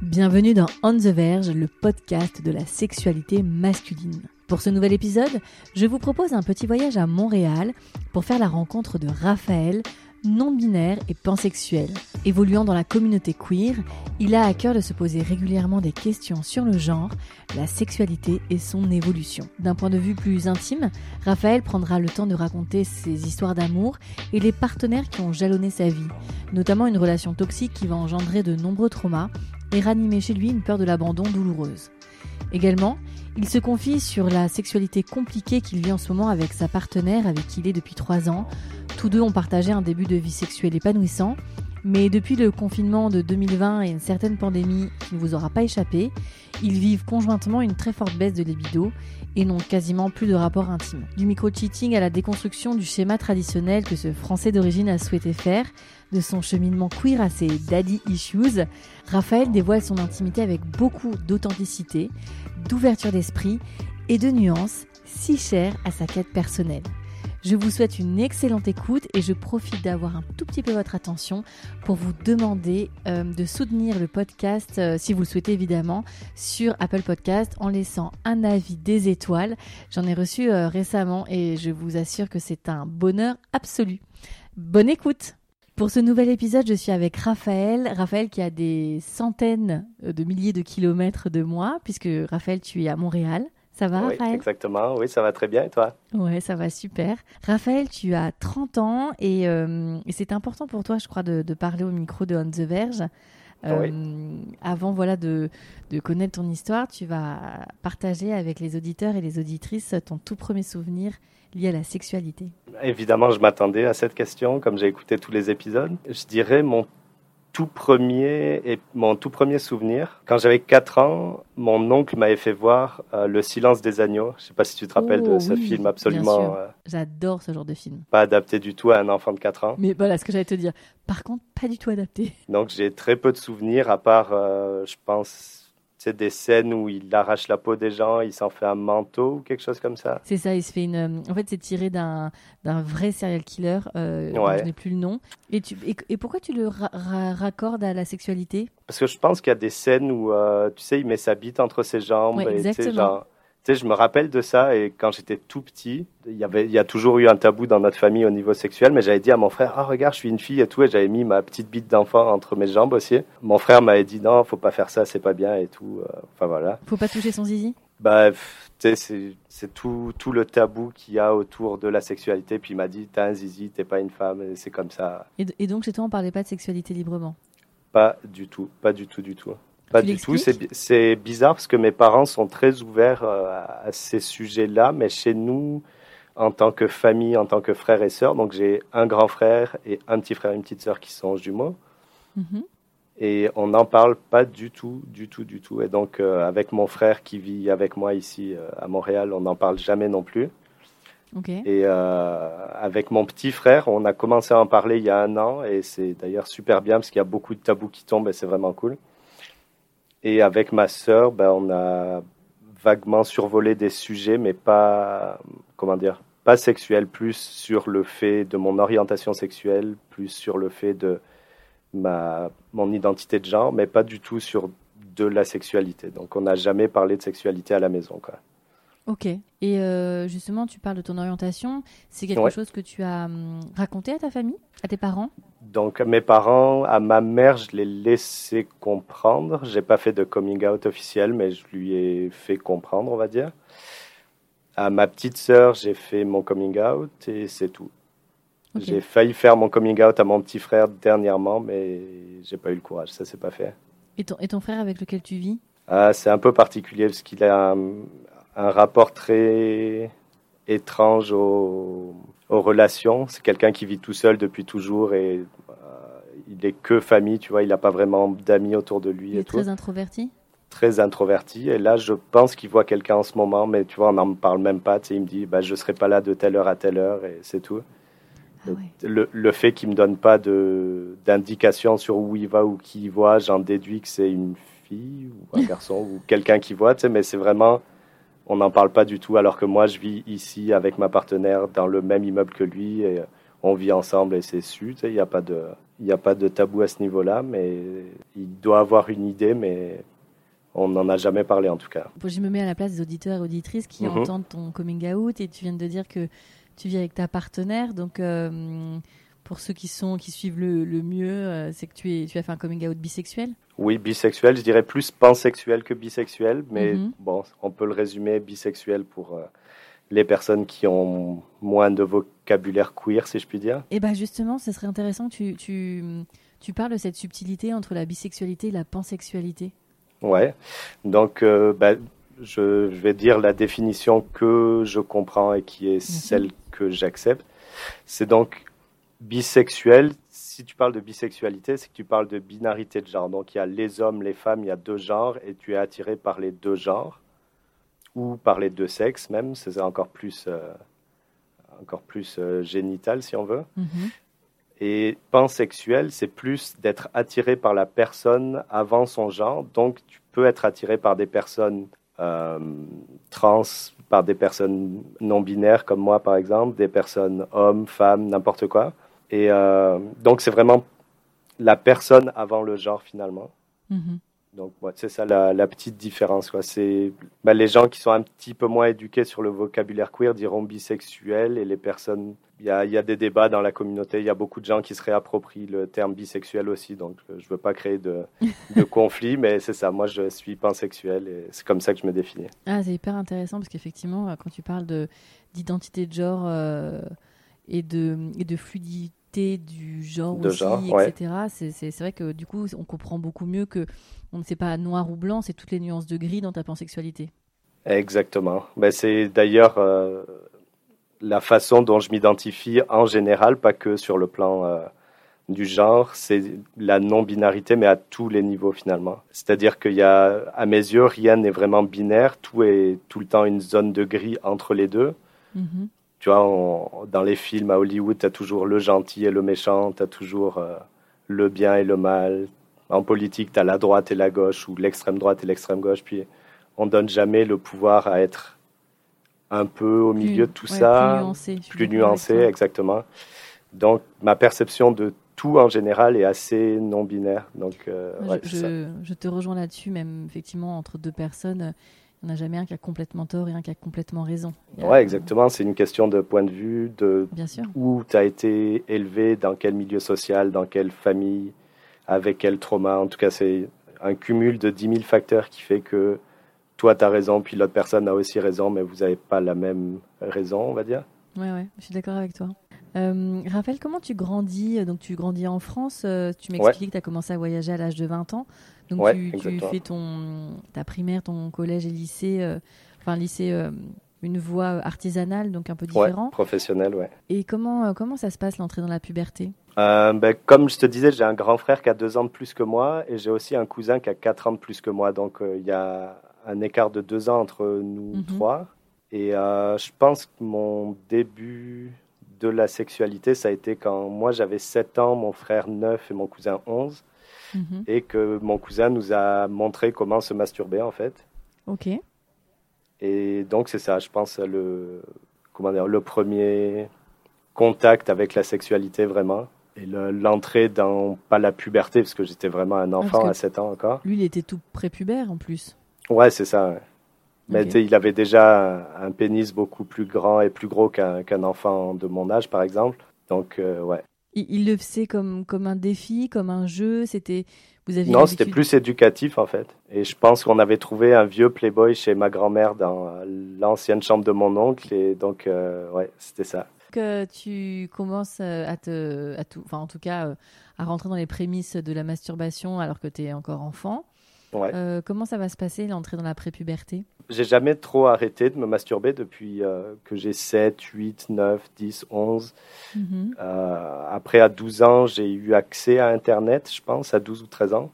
Bienvenue dans On the Verge, le podcast de la sexualité masculine. Pour ce nouvel épisode, je vous propose un petit voyage à Montréal pour faire la rencontre de Raphaël, non-binaire et pansexuel. Évoluant dans la communauté queer, il a à cœur de se poser régulièrement des questions sur le genre, la sexualité et son évolution. D'un point de vue plus intime, Raphaël prendra le temps de raconter ses histoires d'amour et les partenaires qui ont jalonné sa vie, notamment une relation toxique qui va engendrer de nombreux traumas et ranimer chez lui une peur de l'abandon douloureuse. Également, il se confie sur la sexualité compliquée qu'il vit en ce moment avec sa partenaire avec qui il est depuis trois ans. Tous deux ont partagé un début de vie sexuelle épanouissant, mais depuis le confinement de 2020 et une certaine pandémie qui ne vous aura pas échappé, ils vivent conjointement une très forte baisse de libido et n'ont quasiment plus de rapport intime. Du micro-cheating à la déconstruction du schéma traditionnel que ce Français d'origine a souhaité faire, de son cheminement queer à ses daddy issues, Raphaël dévoile son intimité avec beaucoup d'authenticité, d'ouverture d'esprit et de nuances si chères à sa quête personnelle. Je vous souhaite une excellente écoute et je profite d'avoir un tout petit peu votre attention pour vous demander euh, de soutenir le podcast, euh, si vous le souhaitez évidemment, sur Apple Podcast en laissant un avis des étoiles. J'en ai reçu euh, récemment et je vous assure que c'est un bonheur absolu. Bonne écoute pour ce nouvel épisode, je suis avec Raphaël. Raphaël qui a des centaines de milliers de kilomètres de moi, puisque Raphaël, tu es à Montréal. Ça va, oui, Raphaël? Exactement, oui, ça va très bien. Et toi? Ouais, ça va super. Raphaël, tu as 30 ans et, euh, et c'est important pour toi, je crois, de, de, parler au micro de On the Verge. Euh, oui. Avant voilà, de, de, connaître ton histoire, tu vas partager avec les auditeurs et les auditrices ton tout premier souvenir lié à la sexualité. Évidemment, je m'attendais à cette question, comme j'ai écouté tous les épisodes. Je dirais mon tout premier et mon tout premier souvenir. Quand j'avais 4 ans, mon oncle m'avait fait voir euh, Le Silence des agneaux. Je ne sais pas si tu te rappelles oh, de ce oui, film absolument. Euh, J'adore ce genre de film. Pas adapté du tout à un enfant de 4 ans. Mais voilà ce que j'allais te dire. Par contre, pas du tout adapté. Donc j'ai très peu de souvenirs, à part, euh, je pense, des scènes où il arrache la peau des gens, il s'en fait un manteau ou quelque chose comme ça? C'est ça, il se fait une. En fait, c'est tiré d'un d'un vrai serial killer. Euh, ouais. Je n'ai plus le nom. Et, tu... et, et pourquoi tu le ra ra raccordes à la sexualité? Parce que je pense qu'il y a des scènes où, euh, tu sais, il met sa bite entre ses jambes. Ouais, et, exactement. Tu sais, je me rappelle de ça et quand j'étais tout petit, il y avait, il y a toujours eu un tabou dans notre famille au niveau sexuel, mais j'avais dit à mon frère, ah regarde, je suis une fille et tout, et j'avais mis ma petite bite d'enfant entre mes jambes aussi. Mon frère m'avait dit non, faut pas faire ça, c'est pas bien et tout. Euh, enfin voilà. Faut pas toucher son zizi? Bah, tu sais, c'est tout, tout le tabou qu'il y a autour de la sexualité. Puis il m'a dit, t'as un zizi, t'es pas une femme, c'est comme ça. Et, et, donc chez toi, on parlait pas de sexualité librement? Pas du tout, pas du tout, du tout. Pas du tout. C'est bizarre parce que mes parents sont très ouverts euh, à ces sujets-là, mais chez nous, en tant que famille, en tant que frères et sœurs, donc j'ai un grand frère et un petit frère et une petite sœur qui sont jumeaux. Mm -hmm. Et on n'en parle pas du tout, du tout, du tout. Et donc, euh, avec mon frère qui vit avec moi ici euh, à Montréal, on n'en parle jamais non plus. Okay. Et euh, avec mon petit frère, on a commencé à en parler il y a un an, et c'est d'ailleurs super bien parce qu'il y a beaucoup de tabous qui tombent et c'est vraiment cool. Et avec ma sœur, ben, on a vaguement survolé des sujets, mais pas, comment dire, pas sexuels, plus sur le fait de mon orientation sexuelle, plus sur le fait de ma, mon identité de genre, mais pas du tout sur de la sexualité. Donc on n'a jamais parlé de sexualité à la maison. Quoi. Ok. Et euh, justement, tu parles de ton orientation. C'est quelque ouais. chose que tu as hum, raconté à ta famille, à tes parents? Donc, mes parents, à ma mère, je l'ai laissé comprendre. J'ai pas fait de coming out officiel, mais je lui ai fait comprendre, on va dire. À ma petite sœur, j'ai fait mon coming out et c'est tout. Okay. J'ai failli faire mon coming out à mon petit frère dernièrement, mais j'ai pas eu le courage. Ça s'est pas fait. Et ton, et ton frère avec lequel tu vis? Ah, C'est un peu particulier parce qu'il a un, un rapport très étrange aux, aux relations. C'est quelqu'un qui vit tout seul depuis toujours et euh, il est que famille, tu vois, il n'a pas vraiment d'amis autour de lui. Il est très introverti? Très introverti. Et là, je pense qu'il voit quelqu'un en ce moment, mais tu vois, on n'en parle même pas. Tu sais, il me dit, bah, je ne serai pas là de telle heure à telle heure, et c'est tout. Ah le, le, fait qu'il ne me donne pas d'indication sur où il va ou qui il voit, j'en déduis que c'est une fille ou un garçon ou quelqu'un qui voit, tu sais, mais c'est vraiment on n'en parle pas du tout, alors que moi, je vis ici avec ma partenaire dans le même immeuble que lui et on vit ensemble et c'est su. Il n'y a, pas de, a pas de tabou à ce niveau-là, mais il doit avoir une idée, mais on n'en a jamais parlé en tout cas. Je me mets à la place des auditeurs et auditrices qui mhm. entendent ton coming out et tu viens de dire que tu vis avec ta partenaire. Donc, euh, pour ceux qui, sont, qui suivent le, mieux, euh, c'est que tu, es, tu as fait un coming out bisexuel? Oui, bisexuel, je dirais plus pansexuel que bisexuel, mais mhm. bon, on peut le résumer bisexuel pour euh, les personnes qui ont moins de vocabulaire queer, si je puis dire. Et eh bien justement, ce serait intéressant que tu, tu, tu, parles de cette subtilité entre la bisexualité et la pansexualité. Ouais, donc euh, bah, je, je, vais dire la définition que je comprends et qui est celle que j'accepte. C'est donc bisexuel, si tu parles de bisexualité, c'est que tu parles de binarité de genre. Donc il y a les hommes, les femmes, il y a deux genres et tu es attiré par les deux genres ou par les deux sexes même. C'est encore plus, euh, encore plus euh, génital si on veut. Mm-hmm. Et pansexuel, c'est plus d'être attiré par la personne avant son genre. Donc tu peux être attiré par des personnes euh, trans, par des personnes non binaires comme moi par exemple, des personnes hommes, femmes, n'importe quoi. Et euh, donc, c'est vraiment la personne avant le genre, finalement. Mm-hmm. Donc, c'est ça la, petite différence. C'est bah, les gens qui sont un petit peu moins éduqués sur le vocabulaire queer diront bisexuel et les personnes. Il y a, y a, des débats dans la communauté. Il y a beaucoup de gens qui se réapproprient le terme bisexuel aussi. Donc, euh, je ne veux pas créer de, de conflit, mais c'est ça. Moi, je suis pansexuel et c'est comme ça que je me définis. Ah, c'est hyper intéressant parce qu'effectivement, quand tu parles d'identité de, genre euh, et, de, et de fluidité, du genre aussi, etc. C'est vrai que du coup, on comprend beaucoup mieux que on ne sait pas noir ou blanc, c'est toutes les nuances de gris dans ta pansexualité. Exactement. Ben, c'est d'ailleurs euh, la façon dont je m'identifie en général, pas que sur le plan euh, du genre, c'est la non-binarité, mais à tous les niveaux finalement. C'est-à-dire qu'il y a, à mes yeux, rien n'est vraiment binaire, tout est tout le temps une zone de gris entre les deux. Mm-hmm. Tu vois, dans les films à Hollywood, tu as toujours le gentil et le méchant, tu as toujours euh, le bien et le mal. En politique, tu as la droite et la gauche, ou l'extrême droite et l'extrême gauche. Puis on donne jamais le pouvoir à être un peu au milieu de tout ça. Plus nuancé. Plus nuancé, exactement. Donc ma perception de tout en général est assez non binaire. Donc, euh, je, je, te rejoins là-dessus, même effectivement entre deux personnes. Il n'y en a jamais un qui a complètement tort et un qui a complètement raison. Oui, exactement. C'est une question de point de vue, de où tu as été élevé, dans quel milieu social, dans quelle famille, avec quel trauma. En tout cas, c'est un cumul de 10 000 facteurs qui fait que toi, tu as raison, puis l'autre personne a aussi raison, mais vous n'avez pas la même raison, on va dire. Oui, ouais, je suis d'accord avec toi. Euh, Raphaël, comment tu grandis? Donc, tu grandis en France. Euh, tu m'expliques que tu as commencé à voyager à l'âge de 20 ans. Donc, tu, fais ton, ta primaire, ton collège et lycée, euh, enfin, lycée, une voie artisanale, donc un peu différent. Ouais, professionnel, ouais. Et comment, comment ça se passe l'entrée dans la puberté? Ben, Comme je te disais, j'ai un grand frère qui a deux ans de plus que moi et j'ai aussi un cousin qui a quatre ans de plus que moi. Donc, il y a un écart de deux ans entre nous mhm. trois. Et je pense que mon début de la sexualité, ça a été quand moi j'avais 7 ans, mon frère 9 et mon cousin 11. Mhm. Et que mon cousin nous a montré comment se masturber en fait. Ok. Et donc c'est ça, je pense, le, comment dire, le premier contact avec la sexualité vraiment. Et l'entrée dans, pas la puberté, parce que j'étais vraiment un ah, enfant à 7 ans encore. Lui, il était tout prépubère en plus. Ouais, c'est ça. Mais il avait déjà un, pénis beaucoup plus grand et plus gros qu'un enfant de mon âge, par exemple. Donc, euh, ouais. Il, le faisait comme, comme un défi, comme un jeu C'était vous aviez Non, c'était plus éducatif, en fait. Et je pense qu'on avait trouvé un vieux Playboy chez ma grand-mère dans l'ancienne chambre de mon oncle. Et donc, euh, ouais, c'était ça. Que tu commences euh, à te, à tout, enfin en tout cas, à rentrer dans les prémices de la masturbation alors que tu es encore enfant. Ouais. Euh, comment ça va se passer l'entrée dans la prépuberté? J'ai jamais trop arrêté de me masturber depuis euh, que j'ai 7, 8, 9, 10, 11. Mhm. Euh, après, à 12 ans, j'ai eu accès à Internet, je pense, à 12 ou 13 ans.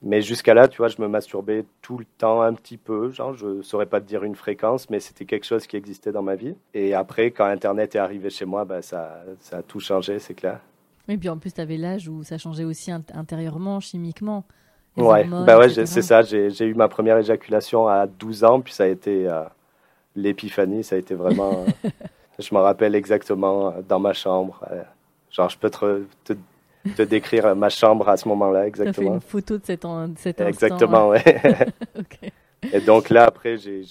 Mais jusqu'à là, tu vois, je me masturbais tout le temps un petit peu. Genre, je saurais pas te dire une fréquence, mais c'était quelque chose qui existait dans ma vie. Et après, quand Internet est arrivé chez moi, bah, ça, ça a tout changé, c'est clair. Et puis en plus, tu avais l'âge où ça changeait aussi int- intérieurement, chimiquement. Ouais, bah ouais, c'est ça. J'ai eu ma première éjaculation à 12 ans, puis ça a été euh, l'épiphanie. Ça a été vraiment. euh, je me rappelle exactement euh, dans ma chambre. euh, genre, je peux te, te, te décrire ma chambre à ce moment-là, exactement. une photo de cet, en- de cet instant. Exactement, ouais. Ok. Et donc là, après, j'ai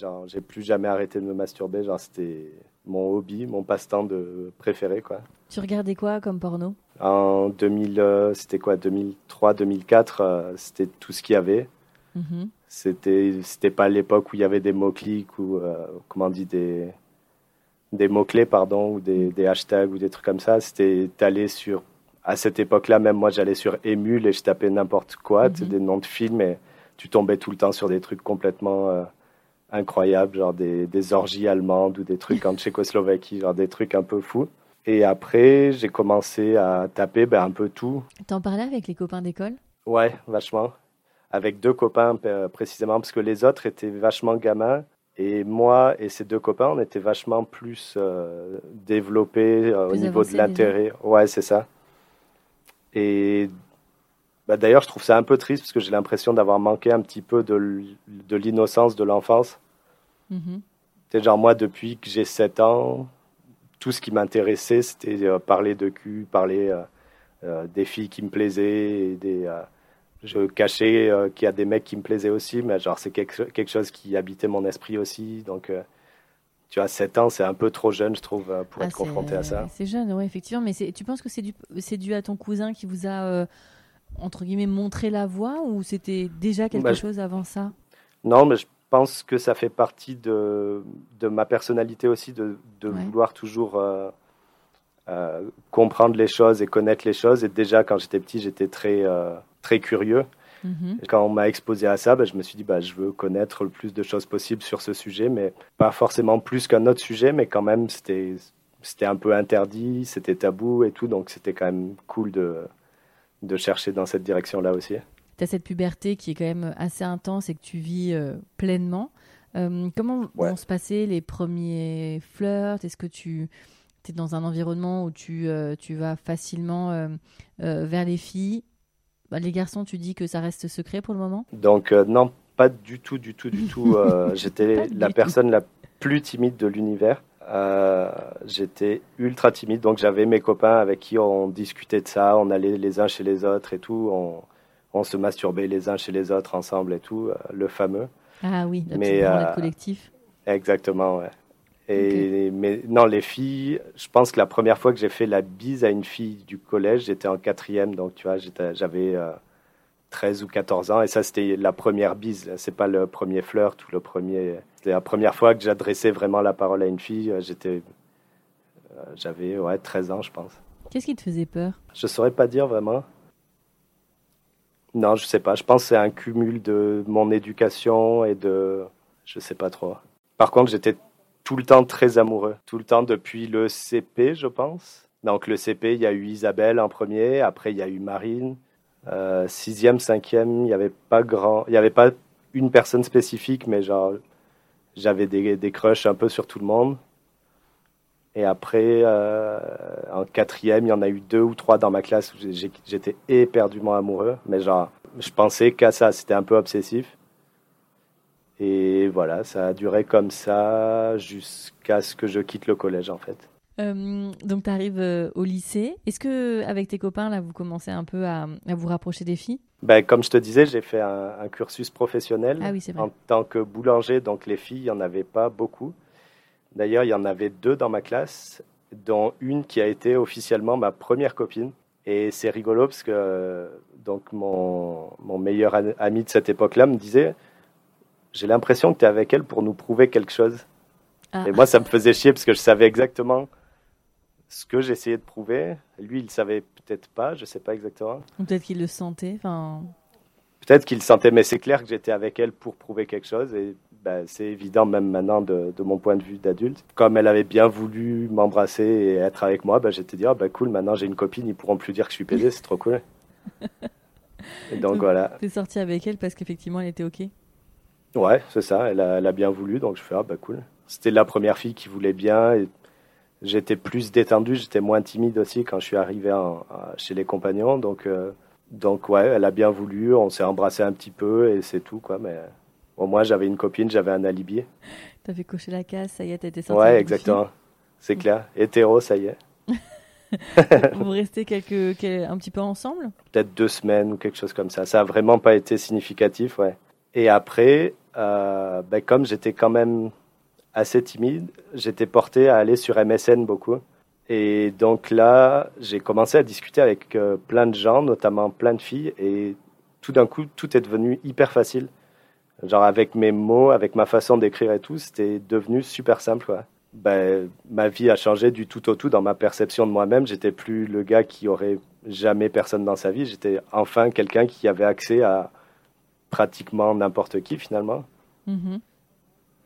plus jamais arrêté de me masturber. Genre, c'était mon hobby, mon passe-temps préféré, quoi. Tu regardais quoi comme porno? En 2000, euh, c'était quoi, 2003, 2004, euh, c'était tout ce qu'il y avait. Mhm. C'était, c'était pas l'époque où il y avait des mots-clics ou, euh, comment on dit, des, des mots-clés, pardon, ou des, des hashtags ou des trucs comme ça. C'était, t'allais sur, à cette époque-là, même moi, j'allais sur Emule et je tapais n'importe quoi, Mhm. des noms de films et tu tombais tout le temps sur des trucs complètement incroyables, genre des, des orgies allemandes ou des trucs en Tchécoslovaquie, genre des trucs un peu fous. Et après, j'ai commencé à taper ben, un peu tout. T'en parlais avec les copains d'école? Ouais, vachement. Avec deux copains euh, précisément, parce que les autres étaient vachement gamins. Et moi et ces deux copains, on était vachement plus euh, développés euh, au niveau de l'intérêt. Ouais, c'est ça. Et bah, d'ailleurs, je trouve ça un peu triste parce que j'ai l'impression d'avoir manqué un petit peu de, l'innocence de l'enfance. Mhm. C'est genre moi, depuis que j'ai 7 ans, tout ce qui m'intéressait, c'était euh, parler de cul, parler euh, euh, des filles qui me plaisaient, et des, euh, je cachais euh, qu'il y a des mecs qui me plaisaient aussi, mais genre c'est quelque, quelque chose qui habitait mon esprit aussi. Donc, euh, tu vois, 7 ans, c'est un peu trop jeune, je trouve, pour Ah, être confronté à ça. C'est jeune, oui, effectivement. Mais tu penses que c'est dû, c'est dû à ton cousin qui vous a, euh, entre guillemets, montré la voie ou c'était déjà quelque Bah, chose avant ça? Non, mais je pense que ça fait partie de, de ma personnalité aussi, de, de Ouais. vouloir toujours euh, euh, comprendre les choses et connaître les choses. Et déjà, quand j'étais petit, j'étais très, euh, très curieux. Mhm. Quand on m'a exposé à ça, bah, je me suis dit, bah, je veux connaître le plus de choses possible sur ce sujet, mais pas forcément plus qu'un autre sujet, mais quand même, c'était, c'était un peu interdit, c'était tabou et tout, donc c'était quand même cool de, de chercher dans cette direction-là aussi. Tu as cette puberté qui est quand même assez intense et que tu vis euh, pleinement. Euh, comment Ouais. vont se passer les premiers flirts? Est-ce que tu es dans un environnement où tu, euh, tu vas facilement vers les filles? Bah, Les garçons, tu dis que ça reste secret pour le moment? Donc, non, pas du tout, du tout, du tout. j'étais la tout. personne la plus timide de l'univers. Euh, j'étais ultra timide, donc j'avais mes copains avec qui on discutait de ça, on allait les uns chez les autres et tout, on, on se masturbait les uns chez les autres ensemble et tout, euh, le fameux. Ah oui, Mais, branlette euh, collectif. Exactement, ouais. Et, Mais non, les filles, je pense que la première fois que j'ai fait la bise à une fille du collège, j'étais en quatrième, donc tu vois, j'avais euh, 13 ou 14 ans, et ça c'était la première bise, c'est pas le premier flirt ou le premier... C'était la première fois que j'adressais vraiment la parole à une fille, euh, j'étais... euh, J'avais ouais, 13 ans, je pense. Qu'est-ce qui te faisait peur? Je saurais pas dire vraiment. Non, je sais pas. Je pense que c'est un cumul de mon éducation et de. Je sais pas trop. Par contre, j'étais tout le temps très amoureux. Tout le temps depuis le CP, je pense. Donc, le CP, il y a eu Isabelle en premier. Après, il y a eu Marine. Euh, sixième, cinquième, il n'y avait pas grand. Il n'y avait pas une personne spécifique, mais genre. J'avais des, des crushs un peu sur tout le monde. Et après, euh, en quatrième, il y en a eu deux ou trois dans ma classe où j'étais éperdument amoureux. Mais genre, je pensais qu'à ça, c'était un peu obsessif. Et voilà, ça a duré comme ça jusqu'à ce que je quitte le collège, en fait. Euh, donc, tu arrives au lycée. Est-ce que avec tes copains, là, vous commencez un peu à, à vous rapprocher des filles? Ben, comme je te disais, j'ai fait un, un cursus professionnel Ah oui, en tant que boulanger, donc les filles, il n'y en avait pas beaucoup. D'ailleurs, il y en avait deux dans ma classe, dont une qui a été officiellement ma première copine. Et c'est rigolo parce que donc mon, mon meilleur ami de cette époque-là me disait J'ai l'impression que tu es avec elle pour nous prouver quelque chose. Ah. Et moi, ça me faisait chier parce que je savais exactement ce que j'essayais de prouver. Lui, il savait peut-être pas, je sais pas exactement. Peut-être qu'ils le sentaient. Enfin, peut-être qu'il sentait, mais c'est clair que j'étais avec elle pour prouver quelque chose. Et bah, c'est évident même maintenant de, mon point de vue d'adulte. Comme elle avait bien voulu m'embrasser et être avec moi, bah, j'étais dit, ah, bah, cool, maintenant j'ai une copine, ils pourront plus dire que je suis pédé, c'est trop cool. et donc, voilà. T'es sorti avec elle parce qu'effectivement elle était ok? Ouais, c'est ça, elle a, bien voulu, donc je fais, ah bah cool. C'était la première fille qui voulait bien et j'étais plus détendu, j'étais moins timide aussi quand je suis arrivé chez les compagnons, donc. Euh, donc ouais, elle a bien voulu, on s'est embrassé un petit peu et c'est tout quoi. Mais au moins j'avais une copine, j'avais un alibi. T'avais coché la case, ça y est, t'étais sorti. Ouais, exactement. C'est clair. Hétéro, ça y est. Vous restez quelques, un petit peu ensemble? Peut-être deux semaines ou quelque chose comme ça. Ça a vraiment pas été significatif, ouais. Et après, euh, ben, comme j'étais quand même assez timide, j'étais porté à aller sur MSN beaucoup. Et donc là, j'ai commencé à discuter avec euh, plein de gens, notamment plein de filles, et tout d'un coup, tout est devenu hyper facile. Genre avec mes mots, avec ma façon d'écrire et tout, c'était devenu super simple. Ben, ma vie a changé du tout au tout dans ma perception de moi-même. J'étais plus le gars qui aurait jamais personne dans sa vie. J'étais enfin quelqu'un qui avait accès à pratiquement n'importe qui finalement. Mm-hmm.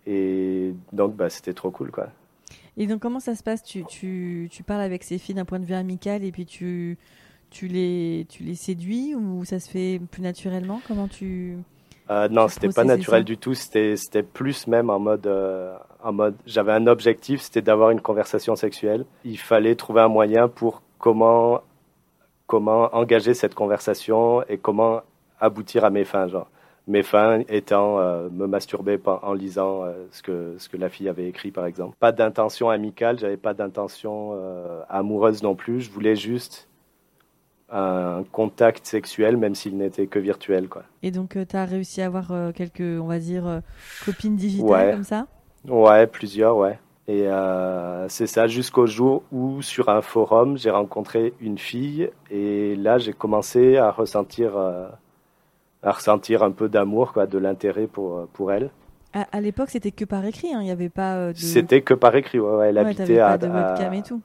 Et donc, ben, c'était trop cool, quoi. Et donc, comment ça se passe? Tu, tu, tu, parles avec ces filles d'un point de vue amical et puis tu, tu, les, tu les séduis ou ça se fait plus naturellement? Comment tu. Euh, non, c'était pas naturel du tout. C'était plus même en mode. Euh, en mode J'avais un objectif, c'était d'avoir une conversation sexuelle. Il fallait trouver un moyen pour comment, comment engager cette conversation et comment aboutir à mes fins. Genre mes fins étant euh, me masturber en lisant euh, ce, que, ce que la fille avait écrit, par exemple. Pas d'intention amicale, j'avais pas d'intention amoureuse non plus. Je voulais juste un contact sexuel, même s'il n'était que virtuel. Quoi. Et donc, tu as réussi à avoir quelques, on va dire, copines digitales comme ça? Ouais, plusieurs, ouais. Et c'est ça jusqu'au jour où, sur un forum, j'ai rencontré une fille. Et là, j'ai commencé à ressentir à ressentir un peu d'amour, quoi, de l'intérêt pour, pour elle. À, l'époque, c'était que par écrit, hein. il n'y avait pas euh, de... C'était que par écrit, ouais, elle habitait à... Pas de webcam et tout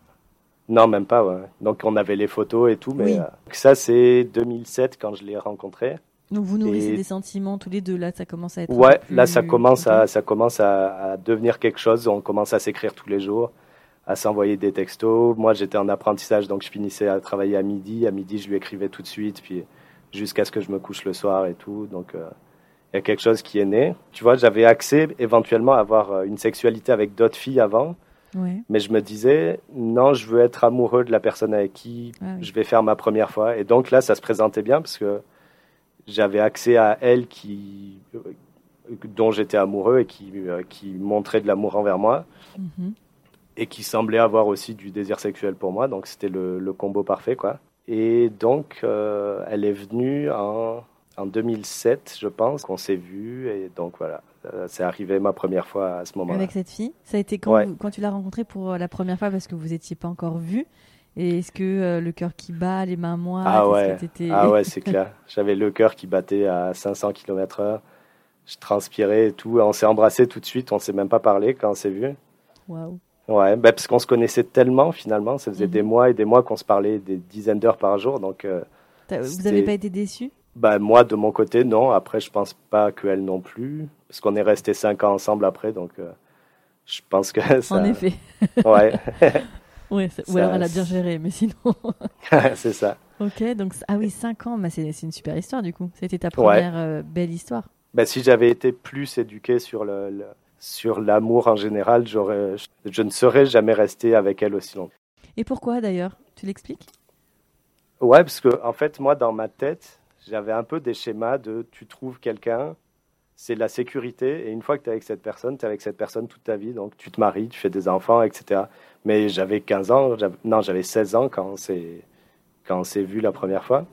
Non, même pas, ouais. Donc on avait les photos et tout, mais euh, ça c'est 2007 quand je l'ai rencontré. Donc vous nourrissez des sentiments tous les deux, là ça commence à être... Ouais, là ça commence, à, ça commence à, à devenir quelque chose, on commence à s'écrire tous les jours, à s'envoyer des textos. Moi j'étais en apprentissage, donc je finissais à travailler à midi, à midi je lui écrivais tout de suite, puis jusqu'à ce que je me couche le soir et tout. Donc, euh, il y a quelque chose qui est né. Tu vois, j'avais accès éventuellement à avoir euh, une sexualité avec d'autres filles avant. Mais je me disais, non, je veux être amoureux de la personne avec qui ah je vais faire ma première fois. Et donc là, ça se présentait bien parce que j'avais accès à elle qui, dont j'étais amoureux et qui, euh, qui montrait de l'amour envers moi. Mhm. Et qui semblait avoir aussi du désir sexuel pour moi. Donc c'était le, le combo parfait, quoi. Et donc, euh, elle est venue en, en 2007, je pense, qu'on s'est vu. Et donc, voilà, euh, c'est arrivé ma première fois à ce moment-là. Avec cette fille Ça a été quand, quand tu l'as rencontrée pour la première fois parce que vous n'étiez pas encore vus et est-ce que euh, le cœur qui bat, les mains moites Ah ouais, ah ouais c'est clair. J'avais le cœur qui battait à 500 km/h. Je transpirais et tout. On s'est embrassé tout de suite. On s'est même pas parlé quand on s'est vu. Waouh. Ouais, bah, parce qu'on se connaissait tellement finalement, ça faisait des mhm. mois et des mois qu'on se parlait des dizaines d'heures par jour. Donc, euh, vous n'avez pas été déçus? Bah, Moi, de mon côté, non. Après, je pense pas qu'elle non plus, parce qu'on est resté cinq ans ensemble après. Donc, euh, je pense que ça. En effet. ouais. ouais ou alors elle a bien géré, mais sinon. c'est ça. Ok, donc ah oui, cinq ans, bah, c'est une super histoire du coup. C'était ta première euh, belle histoire. Bah, si j'avais été plus éduqué sur le sur l'amour en général, j'aurais, je ne serais jamais resté avec elle aussi longtemps. Et pourquoi d'ailleurs? Tu l'expliques? Ouais, parce que en fait, moi, dans ma tête, j'avais un peu des schémas de tu trouves quelqu'un, c'est la sécurité, et une fois que tu es avec cette personne, tu es avec cette personne toute ta vie, donc tu te maries, tu fais des enfants, etc. Mais j'avais 15 ans, non, j'avais 16 ans quand on s'est, quand on s'est vu la première fois.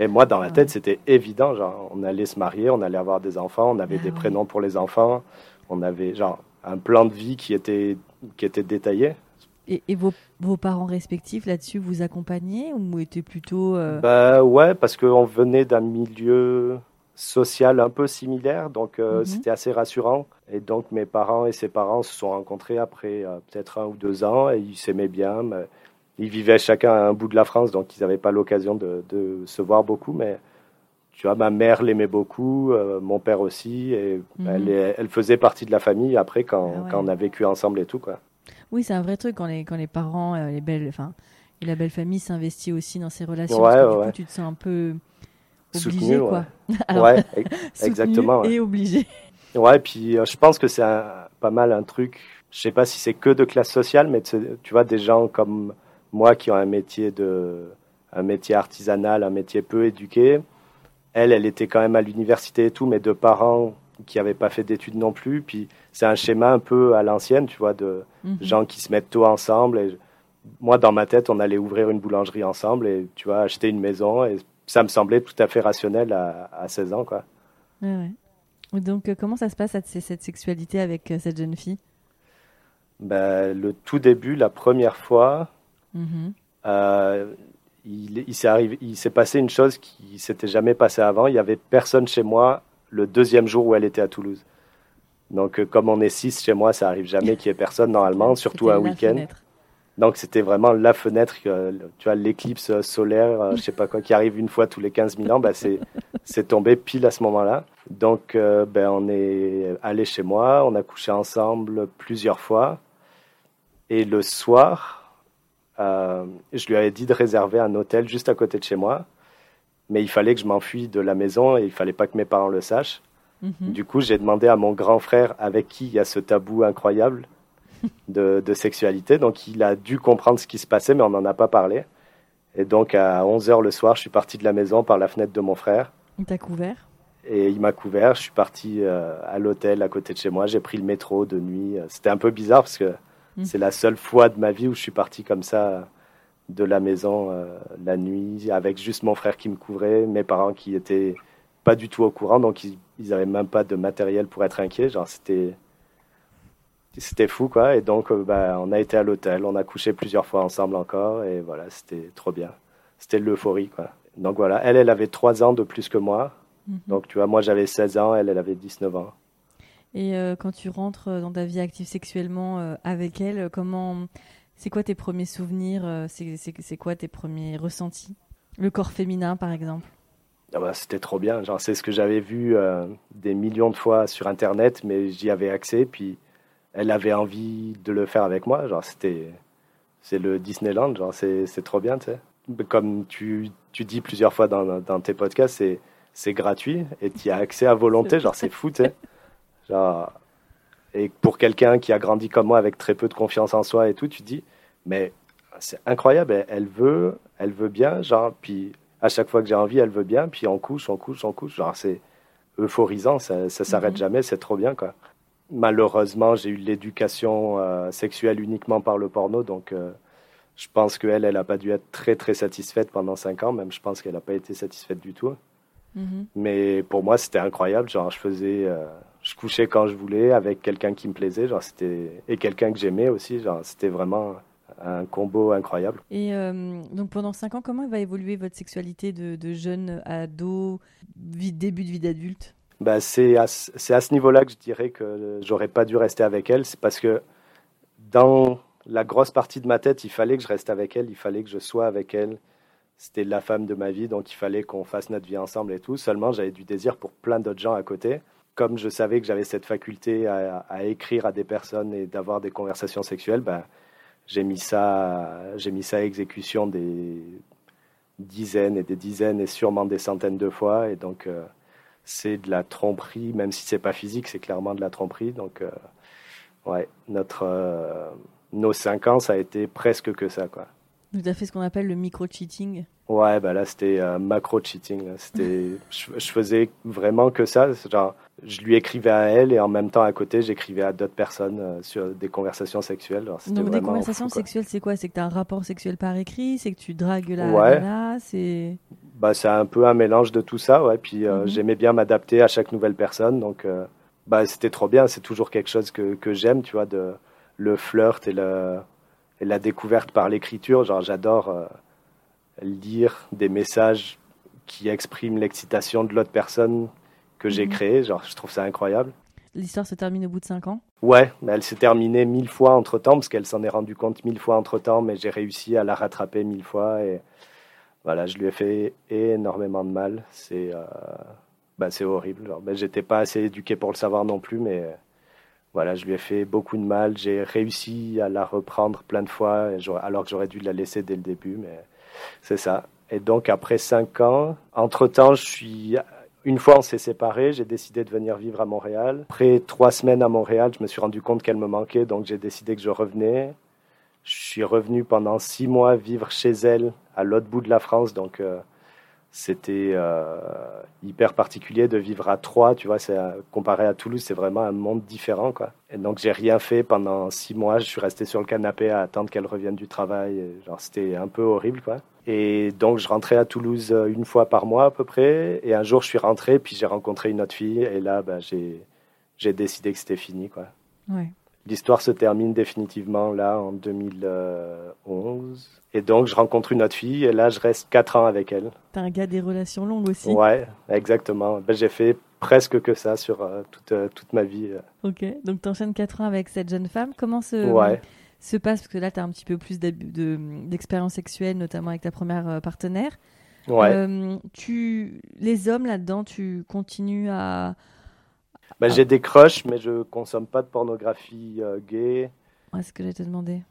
Et moi, dans ma tête, c'était évident, genre, on allait se marier, on allait avoir des enfants, on avait ah des prénoms pour les enfants, on avait genre un plan de vie qui était, qui était détaillé. Et, vos, vos, parents respectifs là-dessus vous accompagnaient ou étaient plutôt... Euh... Bah ouais, parce qu'on venait d'un milieu social un peu similaire, donc euh, mhm. c'était assez rassurant. Et donc mes parents et ses parents se sont rencontrés après euh, peut-être un ou deux ans et ils s'aimaient bien. Mais ils vivaient chacun à un bout de la France, donc ils n'avaient pas l'occasion de, de, se voir beaucoup, mais tu vois, ma mère l'aimait beaucoup, euh, mon père aussi, et Mhm. elle, faisait partie de la famille après quand, Ah ouais. quand on a vécu ensemble et tout, quoi. Oui, c'est un vrai truc quand les, quand les parents, euh, les belles, enfin, et la belle famille s'investit aussi dans ces relations. Ouais, parce que, du ouais. coup, tu te sens un peu obligé, Soutenu, quoi. ouais. Alors, ouais, exactement, ouais. Et obligé. ouais, puis euh, je pense que c'est pas mal un truc, je sais pas si c'est que de classe sociale, mais tu tu vois, des gens comme moi qui ont un métier de, un métier artisanal, un métier peu éduqué, elle, elle était quand même à l'université et tout, mais de parents qui n'avaient pas fait d'études non plus, puis c'est un schéma un peu à l'ancienne, tu vois, de, Mhm. gens qui se mettent tôt ensemble. Et moi, dans ma tête, on allait ouvrir une boulangerie ensemble et tu vois, acheter une maison. Et ça me semblait tout à fait rationnel à, à 16 ans, quoi. Ouais, ouais. Donc, euh, comment ça se passe cette, sexualité avec euh, cette jeune fille? Ben, le tout début, la première fois, Mhm. euh, il, il s'est passé une chose qui s'était jamais passée avant. Il y avait personne chez moi le deuxième jour où elle était à Toulouse. Donc, euh, comme on est six chez moi, ça arrive jamais qu'il y ait personne normalement, surtout un week-end. fenêtre. Donc c'était vraiment la fenêtre, euh, tu vois, l'éclipse solaire, euh, je sais pas quoi, qui arrive une fois tous les 15 000 ans, bah, c'est, tombé pile à ce moment-là. Donc euh, ben, on est allé chez moi, on a couché ensemble plusieurs fois. Et le soir, euh, je lui avais dit de réserver un hôtel juste à côté de chez moi. Mais il fallait que je m'enfuis de la maison et il fallait pas que mes parents le sachent. Mhm. Du coup, j'ai demandé à mon grand frère, avec qui il y a ce tabou incroyable de, de sexualité. Donc, il a dû comprendre ce qui se passait, mais on n'en a pas parlé. Et donc, à 11h le soir, je suis parti de la maison par la fenêtre de mon frère. Il t'a couvert? Et il m'a couvert. Je suis parti euh, à l'hôtel à côté de chez moi. J'ai pris le métro de nuit. C'était un peu bizarre parce que Mm. c'est la seule fois de ma vie où je suis parti comme ça de la maison euh, la nuit avec juste mon frère qui me couvrait, mes parents qui étaient pas du tout au courant, donc ils, ils avaient même pas de matériel pour être inquiets. Genre c'était c'était fou quoi. Et donc euh, bah, on a été à l'hôtel, on a couché plusieurs fois ensemble encore et voilà c'était trop bien. C'était l'euphorie quoi. Donc voilà, elle elle avait trois ans de plus que moi. Mhm. Donc, tu vois, moi j'avais 16 ans, elle, elle avait 19 ans. Et euh, quand tu rentres dans ta vie active sexuellement euh, avec elle, comment, c'est quoi tes premiers souvenirs euh, C'est quoi tes premiers ressentis? Le corps féminin, par exemple. Ah bah, c'était trop bien. C'est ce que j'avais vu euh, des millions de fois sur Internet, mais j'y avais accès. Puis, elle avait envie de le faire avec moi. C'était, c'est le Disneyland. C'est, c'est trop bien. Comme tu, tu dis plusieurs fois dans, dans tes podcasts, c'est, gratuit et tu as accès à volonté. C'est fou, tu sais. Genre, et pour quelqu'un qui a grandi comme moi avec très peu de confiance en soi et tout, tu te dis, mais c'est incroyable. Elle, elle veut, elle veut bien. Genre, puis à chaque fois que j'ai envie, elle veut bien, puis on couche, on couche, on couche. Genre, c'est euphorisant, ça, ça s'arrête Mhm. jamais, c'est trop bien, quoi. Malheureusement, j'ai eu l'éducation euh, sexuelle uniquement par le porno, donc euh, je pense qu'elle, elle n'a pas dû être très, très satisfaite pendant cinq ans, même je pense qu'elle n'a pas été satisfaite du tout. Mhm. Mais pour moi, c'était incroyable, genre, je faisais, euh, je couchais quand je voulais avec quelqu'un qui me plaisait, genre, c'était, et quelqu'un que j'aimais aussi, genre, c'était vraiment un combo incroyable. Et euh, donc pendant 5 ans, comment va évoluer votre sexualité de, de jeune ado, vie- début de vie d'adulte? Bah, c'est à, ce- c'est à ce niveau-là que je dirais que j'aurais pas dû rester avec elle. C'est parce que dans la grosse partie de ma tête, il fallait que je reste avec elle, il fallait que je sois avec elle. C'était la femme de ma vie, donc il fallait qu'on fasse notre vie ensemble et tout. Seulement, j'avais du désir pour plein d'autres gens à côté. Comme je savais que j'avais cette faculté à, écrire à des personnes et d'avoir des conversations sexuelles, ben, j'ai mis ça, j'ai mis ça à exécution des dizaines et des dizaines et sûrement des centaines de fois. Et donc, euh, c'est de la tromperie, même si c'est pas physique, c'est clairement de la tromperie. Donc, euh, ouais, notre, euh, nos cinq ans, ça a été presque que ça, quoi. Vous avez fait ce qu'on appelle le micro-cheating. Ouais, bah là, c'était euh, macro-cheating. là. C'était, je, je faisais vraiment que ça. Genre, je lui écrivais à elle et en même temps, à côté, j'écrivais à d'autres personnes euh, sur des conversations sexuelles. Alors, Donc des conversations fou, sexuelles, c'est quoi? C'est que tu as un rapport sexuel par écrit C'est que tu dragues la Ouais. nana C'est Bah, c'est un peu un mélange de tout ça, ouais. Puis euh, Mhm. j'aimais bien m'adapter à chaque nouvelle personne, donc bah, c'était trop bien. C'est toujours quelque chose que, que j'aime, tu vois, de le flirt et, le, et la découverte par l'écriture. Genre, j'adore euh, lire des messages qui expriment l'excitation de l'autre personne que j'ai Mhm. créée. Genre, je trouve ça incroyable. L'histoire se termine au bout de 5 ans? Ouais, mais elle s'est terminée mille fois entre temps, parce qu'elle s'en est rendue compte mille fois entre temps, mais j'ai réussi à la rattraper mille fois. Et Voilà, je lui ai fait énormément de mal. C'est bah, c'est horrible. Ben, j'étais pas assez éduqué pour le savoir non plus, mais voilà, je lui ai fait beaucoup de mal. J'ai réussi à la reprendre plein de fois, alors que j'aurais dû la laisser dès le début, mais c'est ça. Et donc après cinq ans, entre-temps, je suis une fois on s'est séparés, j'ai décidé de venir vivre à Montréal. Après trois semaines à Montréal, je me suis rendu compte qu'elle me manquait, donc j'ai décidé que je revenais. Je suis revenu pendant six mois vivre chez elle à l'autre bout de la France, donc euh, c'était euh, hyper particulier de vivre à Troyes, tu vois, comparé à Toulouse, c'est vraiment un monde différent, quoi. Et donc j'ai rien fait pendant six mois, je suis resté sur le canapé à attendre qu'elle revienne du travail, genre c'était un peu horrible, quoi. Et donc je rentrais à Toulouse euh, une fois par mois à peu près, et un jour je suis rentré, puis j'ai rencontré une autre fille, et là, bah, j'ai j'ai décidé que c'était fini, quoi. Ouais. L'histoire se termine définitivement là en 2011. Et donc je rencontre une autre fille et là je reste 4 ans avec elle. T'es un gars des relations longues aussi. Ouais, exactement. Ben, j'ai fait presque que ça sur euh, toute, euh, toute ma vie. Euh. Ok, donc tu enchaînes 4 ans avec cette jeune femme. Comment se, ouais. se passe, parce que là tu as un petit peu plus d'expérience sexuelle, notamment avec ta première partenaire. Ouais. tu, les hommes là-dedans, tu continues à bah, J'ai des crushs, mais je consomme pas de pornographie euh, gay. Ouais, c'est ce que j'ai te demandé.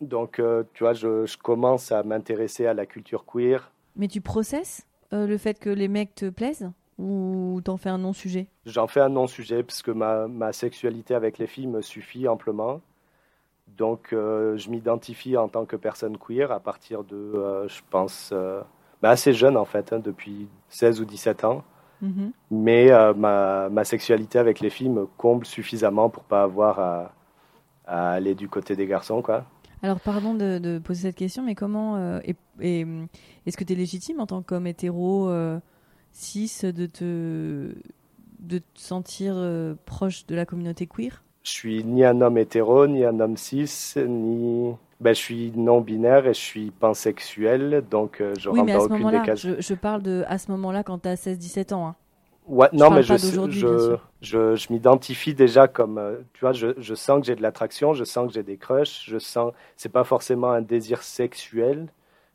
Donc, euh, tu vois, je, je commence à m'intéresser à la culture queer. Mais tu processes euh, le fait que les mecs te plaisent ou t'en fais un non-sujet? J'en fais un non-sujet parce que ma, ma, sexualité avec les filles me suffit amplement. Donc, je m'identifie en tant que personne queer à partir de, je pense, bah, assez jeune en fait, hein, depuis 16 ou 17 ans. Mhm. Mais euh, ma, ma, sexualité avec les filles me comble suffisamment pour pas avoir à, aller du côté des garçons, quoi. Alors, pardon de, poser cette question, mais comment euh, est-ce que tu es légitime en tant qu'homme hétéro euh, cis de te de te sentir proche de la communauté queer? Je suis ni un homme hétéro, ni un homme cis, ni ben, je suis non binaire et je suis pansexuel, donc je oui, rentre dans aucune des cases. Je, je, parle de à ce moment-là quand tu as 16-17 ans. Hein. Ouais, non, mais je, je, je, je m'identifie déjà comme, euh, tu vois, je, je sens que j'ai de l'attraction, je sens que j'ai des crushs, je sens, c'est pas forcément un désir sexuel,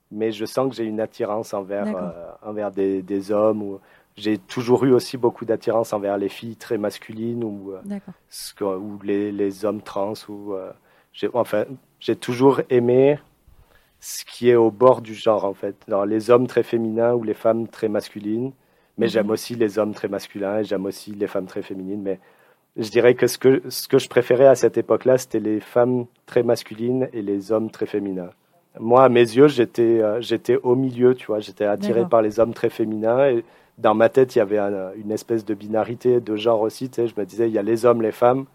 mais je sens que j'ai une attirance envers, euh, envers des, des hommes. Ou, j'ai toujours eu aussi beaucoup d'attirance envers les filles très masculines ou, euh, ou les, les, hommes trans. Ou, enfin, j'ai toujours aimé ce qui est au bord du genre, en fait. Les hommes très féminins ou les femmes très masculines. Mais j'aime mhm. aussi les hommes très masculins et j'aime aussi les femmes très féminines. Mais je dirais que ce que, ce que je préférais à cette époque-là, c'était les femmes très masculines et les hommes très féminins. Moi, à mes yeux, j'étais, euh, j'étais au milieu, tu vois. J'étais attiré par les hommes très féminins et dans ma tête, il y avait une espèce de binarité de genre aussi. Tu sais, je me disais, il y a les hommes, les femmes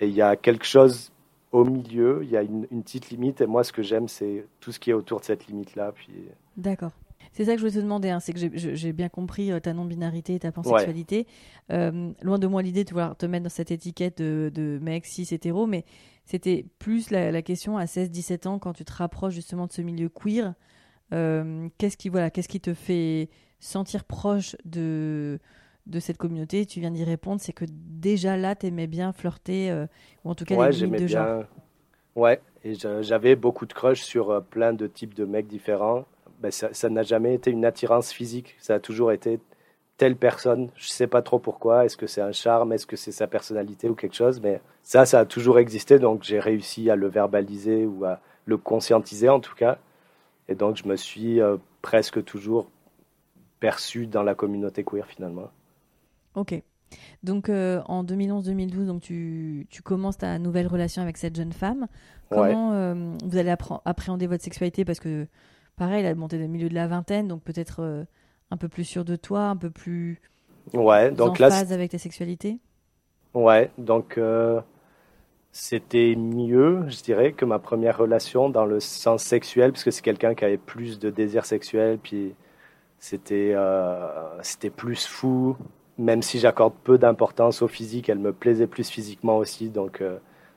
et il y a quelque chose au milieu. Il y a une, une petite limite et moi, ce que j'aime, c'est tout ce qui est autour de cette limite-là. Puis... D'accord. C'est ça que je voulais te demander, hein, c'est que j'ai bien compris euh, ta non-binarité et ta pansexualité. Euh, loin de moi l'idée de vouloir te mettre dans cette étiquette de, mec cis hétéro, mais c'était plus la, question à 16-17 ans quand tu te rapproches justement de ce milieu queer. Euh, qu'est-ce qui voilà, qu'est-ce qui te fait sentir proche de de cette communauté Tu viens d'y répondre, c'est que déjà là, tu aimais bien flirter, ou en tout cas les limites de genre. Ouais, et j'avais beaucoup de crush sur plein de types de mecs différents. Ben, ça n'a jamais été une attirance physique. Ça a toujours été telle personne. Je ne sais pas trop pourquoi. Est-ce que c'est un charme? Est-ce que c'est sa personnalité ou quelque chose? Mais ça, ça a toujours existé. Donc j'ai réussi à le verbaliser ou à le conscientiser en tout cas. Et donc je me suis euh, presque toujours perçu dans la communauté queer finalement. Ok. Donc euh, en 2011-2012, donc tu, tu, commences ta nouvelle relation avec cette jeune femme. Comment euh, vous allez appréhender votre sexualité? Parce que pareil, a monté au milieu de la vingtaine, donc peut-être euh, un peu plus sûr de toi, un peu plus ouais, donc en phase avec ta sexualité. Ouais, donc c'était mieux, je dirais, que ma première relation dans le sens sexuel, parce que c'est quelqu'un qui avait plus de désir sexuel, puis c'était c'était plus fou. Même si j'accorde peu d'importance au physique, elle me plaisait plus physiquement aussi, donc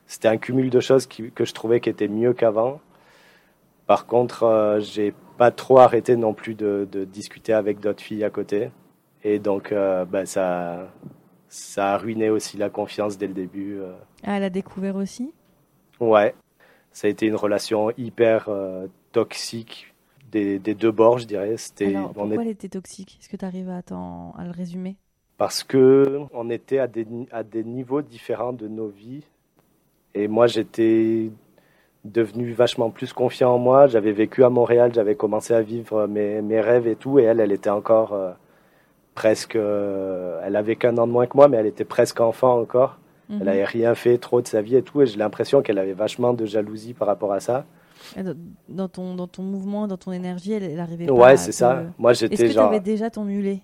c'était un cumul de choses que je trouvais qui était mieux qu'avant. Par contre, euh, j'ai pas trop arrêté non plus de, discuter avec d'autres filles à côté. Et donc, euh, bah, ça, ça a ruiné aussi la confiance dès le début. Euh. Ah, elle a découvert aussi? Ouais. Ça a été une relation hyper toxique des, des deux bords, je dirais. C'était, Alors, pourquoi elle était toxique? Est-ce que tu arrives à le résumer? Parce que on était à des, ni- à des niveaux différents de nos vies. Et moi, j'étais devenu vachement plus confiant en moi. J'avais vécu à Montréal, j'avais commencé à vivre mes, mes rêves et tout. Et elle, elle était encore euh, presque. euh, elle avait qu'un an de moins que moi, mais elle était presque enfant encore. Elle Mhm. n'avait rien fait trop de sa vie et tout. Et j'ai l'impression qu'elle avait vachement de jalousie par rapport à ça. Dans- ton, dans ton mouvement, dans ton énergie, elle, elle arrivait Ouais, c'est ça. Moi, Est-ce j'étais que tu avais déjà ton mulet?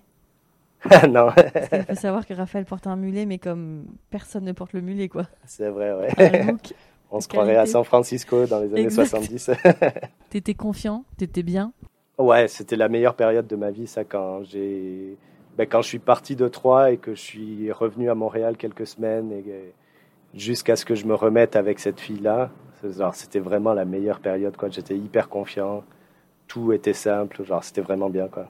non, Parce qu'il faut savoir que Raphaël porte un mulet, mais comme personne ne porte le mulet, quoi. c'est vrai, ouais. Look. On se qualité. croirait à San Francisco dans les années Exact. 70. T'étais confiant, t'étais bien? Ouais, c'était la meilleure période de ma vie, ça, quand j'ai, ben, quand je suis parti de Troyes et que je suis revenu à Montréal quelques semaines et jusqu'à ce que je me remette avec cette fille-là. C'était vraiment la meilleure période, quoi. J'étais hyper confiant. Tout était simple. Genre, c'était vraiment bien, quoi.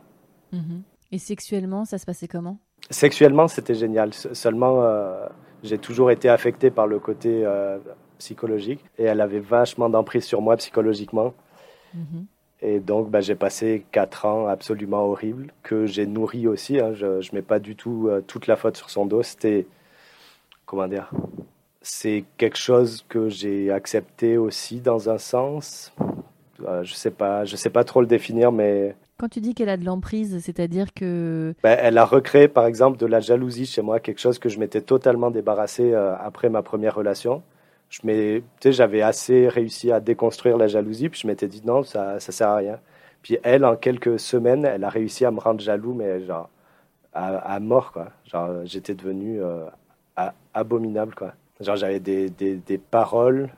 Mhm. Et sexuellement, ça se passait comment? Sexuellement, c'était génial. Se- Seulement, euh, j'ai toujours été affecté par le côté euh, psychologique et elle avait vachement d'emprise sur moi psychologiquement. Mhm. Et donc, bah, j'ai passé quatre ans absolument horribles, que j'ai nourri aussi. hein. Je ne mets pas du tout euh, toute la faute sur son dos. C'était, comment dire, c'est quelque chose que j'ai accepté aussi dans un sens. Euh, je sais pas, je sais pas trop le définir, mais Quand tu dis qu'elle a de l'emprise, c'est-à-dire que. ben, elle a recréé, par exemple, de la jalousie chez moi, quelque chose que je m'étais totalement débarrassé euh, après ma première relation. Je j'avais assez réussi à déconstruire la jalousie, puis je m'étais dit non, ça, ça sert à rien. Puis elle, en quelques semaines, elle a réussi à me rendre jaloux, mais genre à, mort, quoi. Genre, j'étais devenu euh, abominable, quoi. Genre, j'avais des, des paroles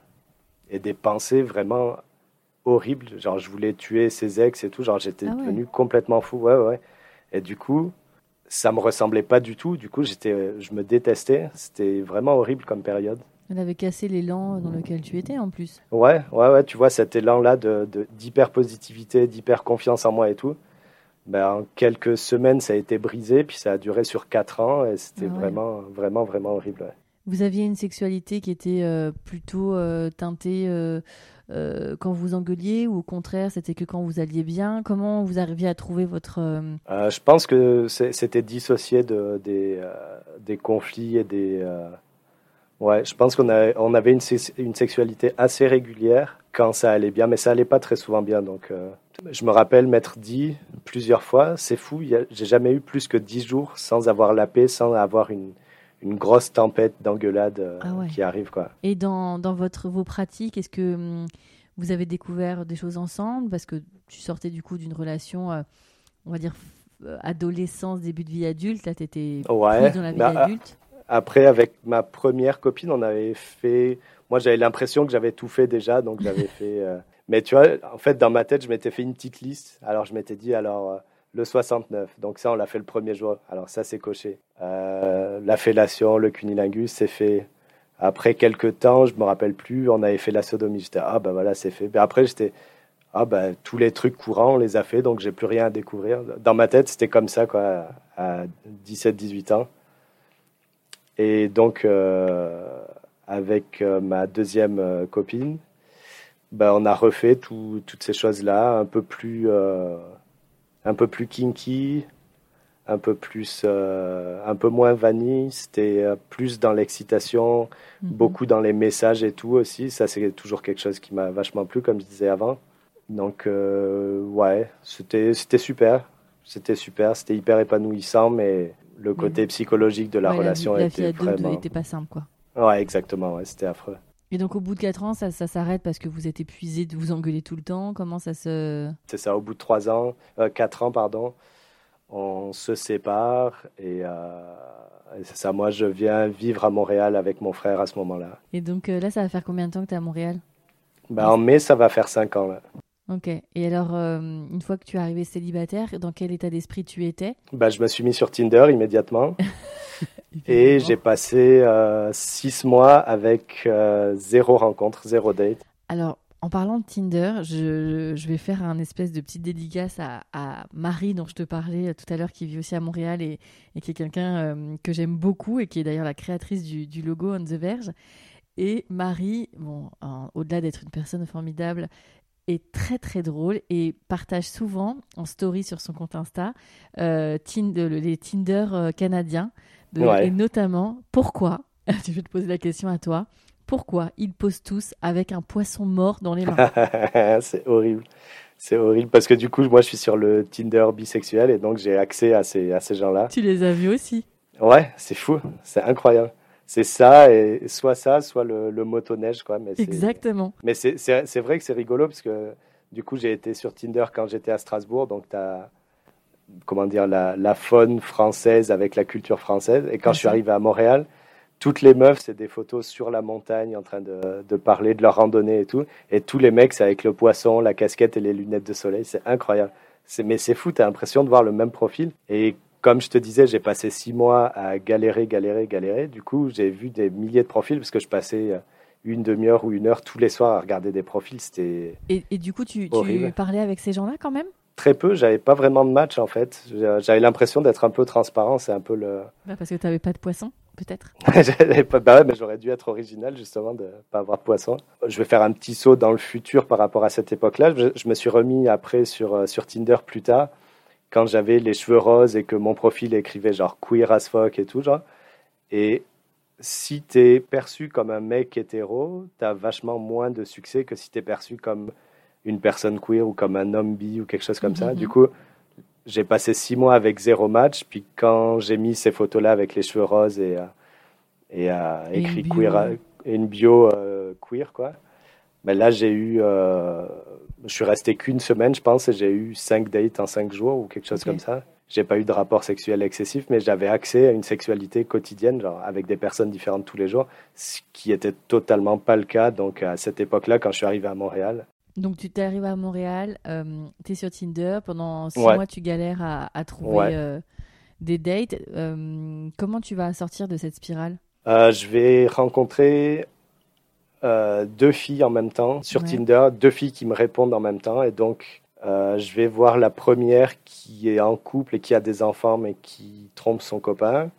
et des pensées vraiment horribles. Genre, je voulais tuer ses ex et tout. Genre, j'étais Ah ouais. devenu complètement fou. Ouais, ouais. Et du coup, ça me ressemblait pas du tout. Du coup, j'étais, je me détestais. C'était vraiment horrible comme période. Elle avait cassé l'élan dans lequel tu étais en plus. Ouais, ouais, ouais. Tu vois, cet élan-là de, de- d'hyper positivité, d'hyper confiance en moi et tout. Ben, en quelques semaines, ça a été brisé, puis ça a duré sur quatre ans, et c'était Ah ouais. vraiment, vraiment, vraiment horrible. ouais. Vous aviez une sexualité qui était euh, plutôt euh, teintée euh, euh, quand vous engueuliez ou au contraire c'était que quand vous alliez bien? Comment vous arriviez à trouver votre... euh, Euh, je pense que c'était dissocié de, des, des conflits et des. Ouais, je pense qu'on on avait une, sex- une sexualité assez régulière quand ça allait bien, mais ça allait pas très souvent bien. Donc, je me rappelle m'être dit plusieurs fois, c'est fou, j'ai jamais eu plus que dix jours sans avoir la paix, sans avoir une, une grosse tempête d'engueulade euh, Ah ouais. qui arrive, quoi. Et dans, dans votre, vos pratiques, est-ce que hum, vous avez découvert des choses ensemble? Parce que tu sortais du coup d'une relation, euh, on va dire, euh, adolescence, début de vie adulte. Là, tu étais Ouais, dans la vie bah, ah, adulte. Après, avec ma première copine, on avait fait. Moi, j'avais l'impression que j'avais tout fait déjà, donc j'avais fait. euh, Mais tu vois, en fait, dans ma tête, je m'étais fait une petite liste. Alors, je m'étais dit, alors, euh, le 69. Donc, ça, on l'a fait le premier jour. Alors, ça, c'est coché. Euh, la fellation, le cunilingus, c'est fait. Après quelques temps, je me rappelle plus, on avait fait la sodomie. J'étais, ah, bah voilà, c'est fait. Mais après, j'étais, ah, bah, tous les trucs courants, on les a fait, donc j'ai plus rien à découvrir. Dans ma tête, c'était comme ça, quoi, à 17-18 ans. Et donc, euh, avec euh, ma deuxième copine, ben, on a refait tout- toutes ces choses-là, un peu plus, un peu plus kinky, un peu plus, euh, un peu moins vanille. C'était euh, plus dans l'excitation, Mhm. beaucoup dans les messages et tout aussi. Ça, c'est toujours quelque chose qui m'a vachement plu, comme je disais avant. Donc, euh, ouais, c'était, c'était super. C'était super, c'était hyper épanouissant, mais le côté psychologique de la Ouais, relation vie, la vie était adulte vraiment. était pas simple, quoi. Ouais, exactement, ouais, c'était affreux. Et donc, au bout de 4 ans, ça, ça s'arrête parce que vous êtes épuisé de vous engueuler tout le temps? Comment ça se... C'est ça, au bout de trois ans, euh, quatre ans, pardon, on se sépare et, euh, et c'est ça. Moi, je viens vivre à Montréal avec mon frère à ce moment-là. Et donc euh, là, ça va faire combien de temps que tu es à Montréal? Ben, en mai, ça va faire cinq ans. Là. Ok. Et alors, euh, une fois que tu es arrivé célibataire, dans quel état d'esprit tu étais? Ben, je me suis mis sur Tinder immédiatement et j'ai passé euh, six mois avec euh, zéro rencontre, zéro date. Alors, en parlant de Tinder, je, je vais faire un espèce de petite dédicace à, à Marie, dont je te parlais tout à l'heure, qui vit aussi à Montréal et, et qui est quelqu'un euh, que j'aime beaucoup et qui est d'ailleurs la créatrice du, du logo On the Verge. Et Marie, bon, au-delà d'être une personne formidable, est très très drôle et partage souvent en story sur son compte Insta euh, les Tinder Et notamment, pourquoi Je vais te poser la question à toi. Pourquoi ils posent tous avec un poisson mort dans les mains C'est horrible. C'est horrible parce que du coup, moi, je suis sur le Tinder bisexuel et donc j'ai accès à ces, à ces gens-là. Tu les as vus aussi Ouais, c'est fou. C'est incroyable c'est ça, et soit ça, soit le, le motoneige. Quoi. Mais Exactement. Mais c'est vrai que c'est rigolo parce que du coup, j'ai été sur Tinder quand j'étais à Strasbourg, donc tu as comment dire, la, la, faune française avec la culture française. Et quand je suis arrivé à Montréal, toutes les meufs, c'est des photos sur la montagne en train de, de, parler de leur randonnée et tout. Et tous les mecs, c'est avec le poisson, la casquette et les lunettes de soleil. C'est incroyable. Mais c'est fou, tu as l'impression de voir le même profil. Et comme je te disais, j'ai passé six mois à galérer, galérer, galérer. Du coup, j'ai vu des milliers de profils parce que je passais euh, une demi-heure ou une heure tous les soirs à regarder des profils. C'était. Et, du coup, tu, parlais avec ces gens-là quand même? Très peu. J'avais pas vraiment de match en fait. J'avais l'impression d'être un peu transparent. C'est un peu le. Bah parce que tu n'avais pas de poisson, peut-être. bah ouais, mais j'aurais dû être original justement de pas avoir de poisson. Je vais faire un petit saut dans le futur par rapport à cette époque-là. Je, je me suis remis après sur euh, sur Tinder plus tard quand j'avais les cheveux roses et que mon profil écrivait genre queer as fuck et tout, genre. Et si t'es perçu comme un mec hétéro, t'as vachement moins de succès que si t'es perçu comme une personne queer ou comme un homme bi ou quelque chose comme ça. Du coup, j'ai passé six mois avec zéro match. Puis quand j'ai mis ces photos-là avec les cheveux roses et, euh, et, euh, écrit queer et une bio euh, queer, quoi. Mais là, j'ai eu je suis resté qu'une semaine, je pense, et j'ai eu cinq dates en cinq jours ou quelque chose comme ça. J'ai pas eu de rapport sexuel excessif, mais j'avais accès à une sexualité quotidienne, genre avec des personnes différentes tous les jours, ce qui était totalement pas le cas. Donc à cette époque-là, quand je suis arrivé à Montréal. Donc tu t'es arrivé à Montréal, euh, tu es sur Tinder, pendant six mois tu galères à, trouver euh, des dates. Euh, comment tu vas sortir de cette spirale? Je vais rencontrer deux filles en même temps sur Tinder, deux filles qui me répondent en même temps. Et donc, je vais voir la première qui est en couple et qui a des enfants mais qui trompe son copain.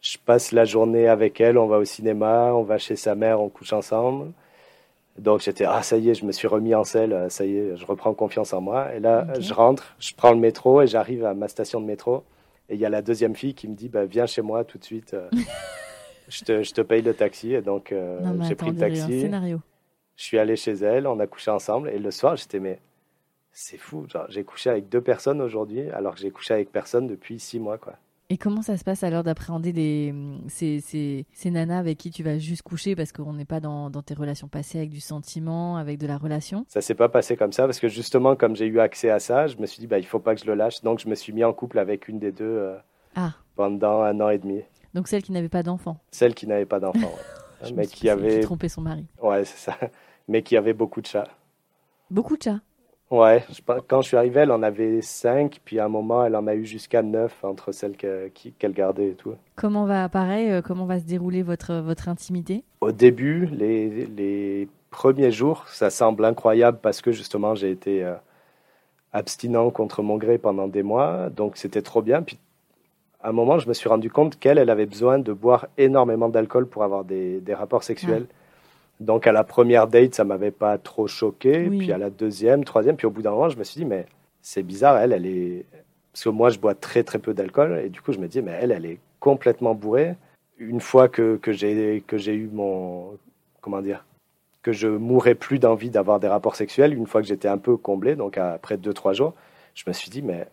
Je passe la journée avec elle, on va au cinéma, on va chez sa mère, on couche ensemble. Donc j'étais, ah ça y est, je me suis remis en selle, ça y est, je reprends confiance en moi. Et là, je rentre, je prends le métro et j'arrive à ma station de métro. Et il y a la deuxième fille qui me dit, bah, viens chez moi tout de suite. Euh. je, te, je te paye le taxi. Et donc, euh, j'ai pris le taxi. Scénario. Je suis allé chez elle, on a couché ensemble. Et le soir, j'étais, mais c'est fou. J'ai couché avec deux personnes aujourd'hui, alors que j'ai couché avec personne depuis six mois. Quoi. Et comment ça se passe alors d'appréhender des, ces, ces, ces, nanas avec qui tu vas juste coucher parce qu'on n'est pas dans, dans, tes relations passées avec du sentiment, avec de la relation? Ça s'est pas passé comme ça parce que justement, comme j'ai eu accès à ça, je me suis dit, bah, il faut pas que je le lâche. Donc, je me suis mis en couple avec une des deux euh, ah. pendant un an et demi. Donc celle qui n'avait pas d'enfant. Celle qui n'avait pas d'enfant, mais qui avait trompé son mari. Ouais, c'est ça. Mais qui avait beaucoup de chats. Beaucoup de chats? Ouais, quand je suis arrivé, elle en avait cinq, puis à un moment, elle en a eu jusqu'à neuf entre celles qu'elle gardait et tout. Comment va, pareil, euh, comment va se dérouler votre, votre intimité? Au début, les, les, premiers jours, ça semble incroyable parce que justement, j'ai été euh, abstinent contre mon gré pendant des mois, donc c'était trop bien. Puis à un moment, je me suis rendu compte qu'elle, elle avait besoin de boire énormément d'alcool pour avoir des, rapports sexuels. Donc à la première date, ça m'avait pas trop choqué. Puis à la deuxième, troisième, puis au bout d'un moment, je me suis dit, mais c'est bizarre, elle, elle est... Parce que moi, je bois très très peu d'alcool. Et du coup, je me dis, mais elle, elle est complètement bourrée. Une fois que, que j'ai eu mon... Comment dire que je mourrais plus d'envie d'avoir des rapports sexuels, une fois que j'étais un peu comblé, donc après deux, trois jours, je me suis dit, mais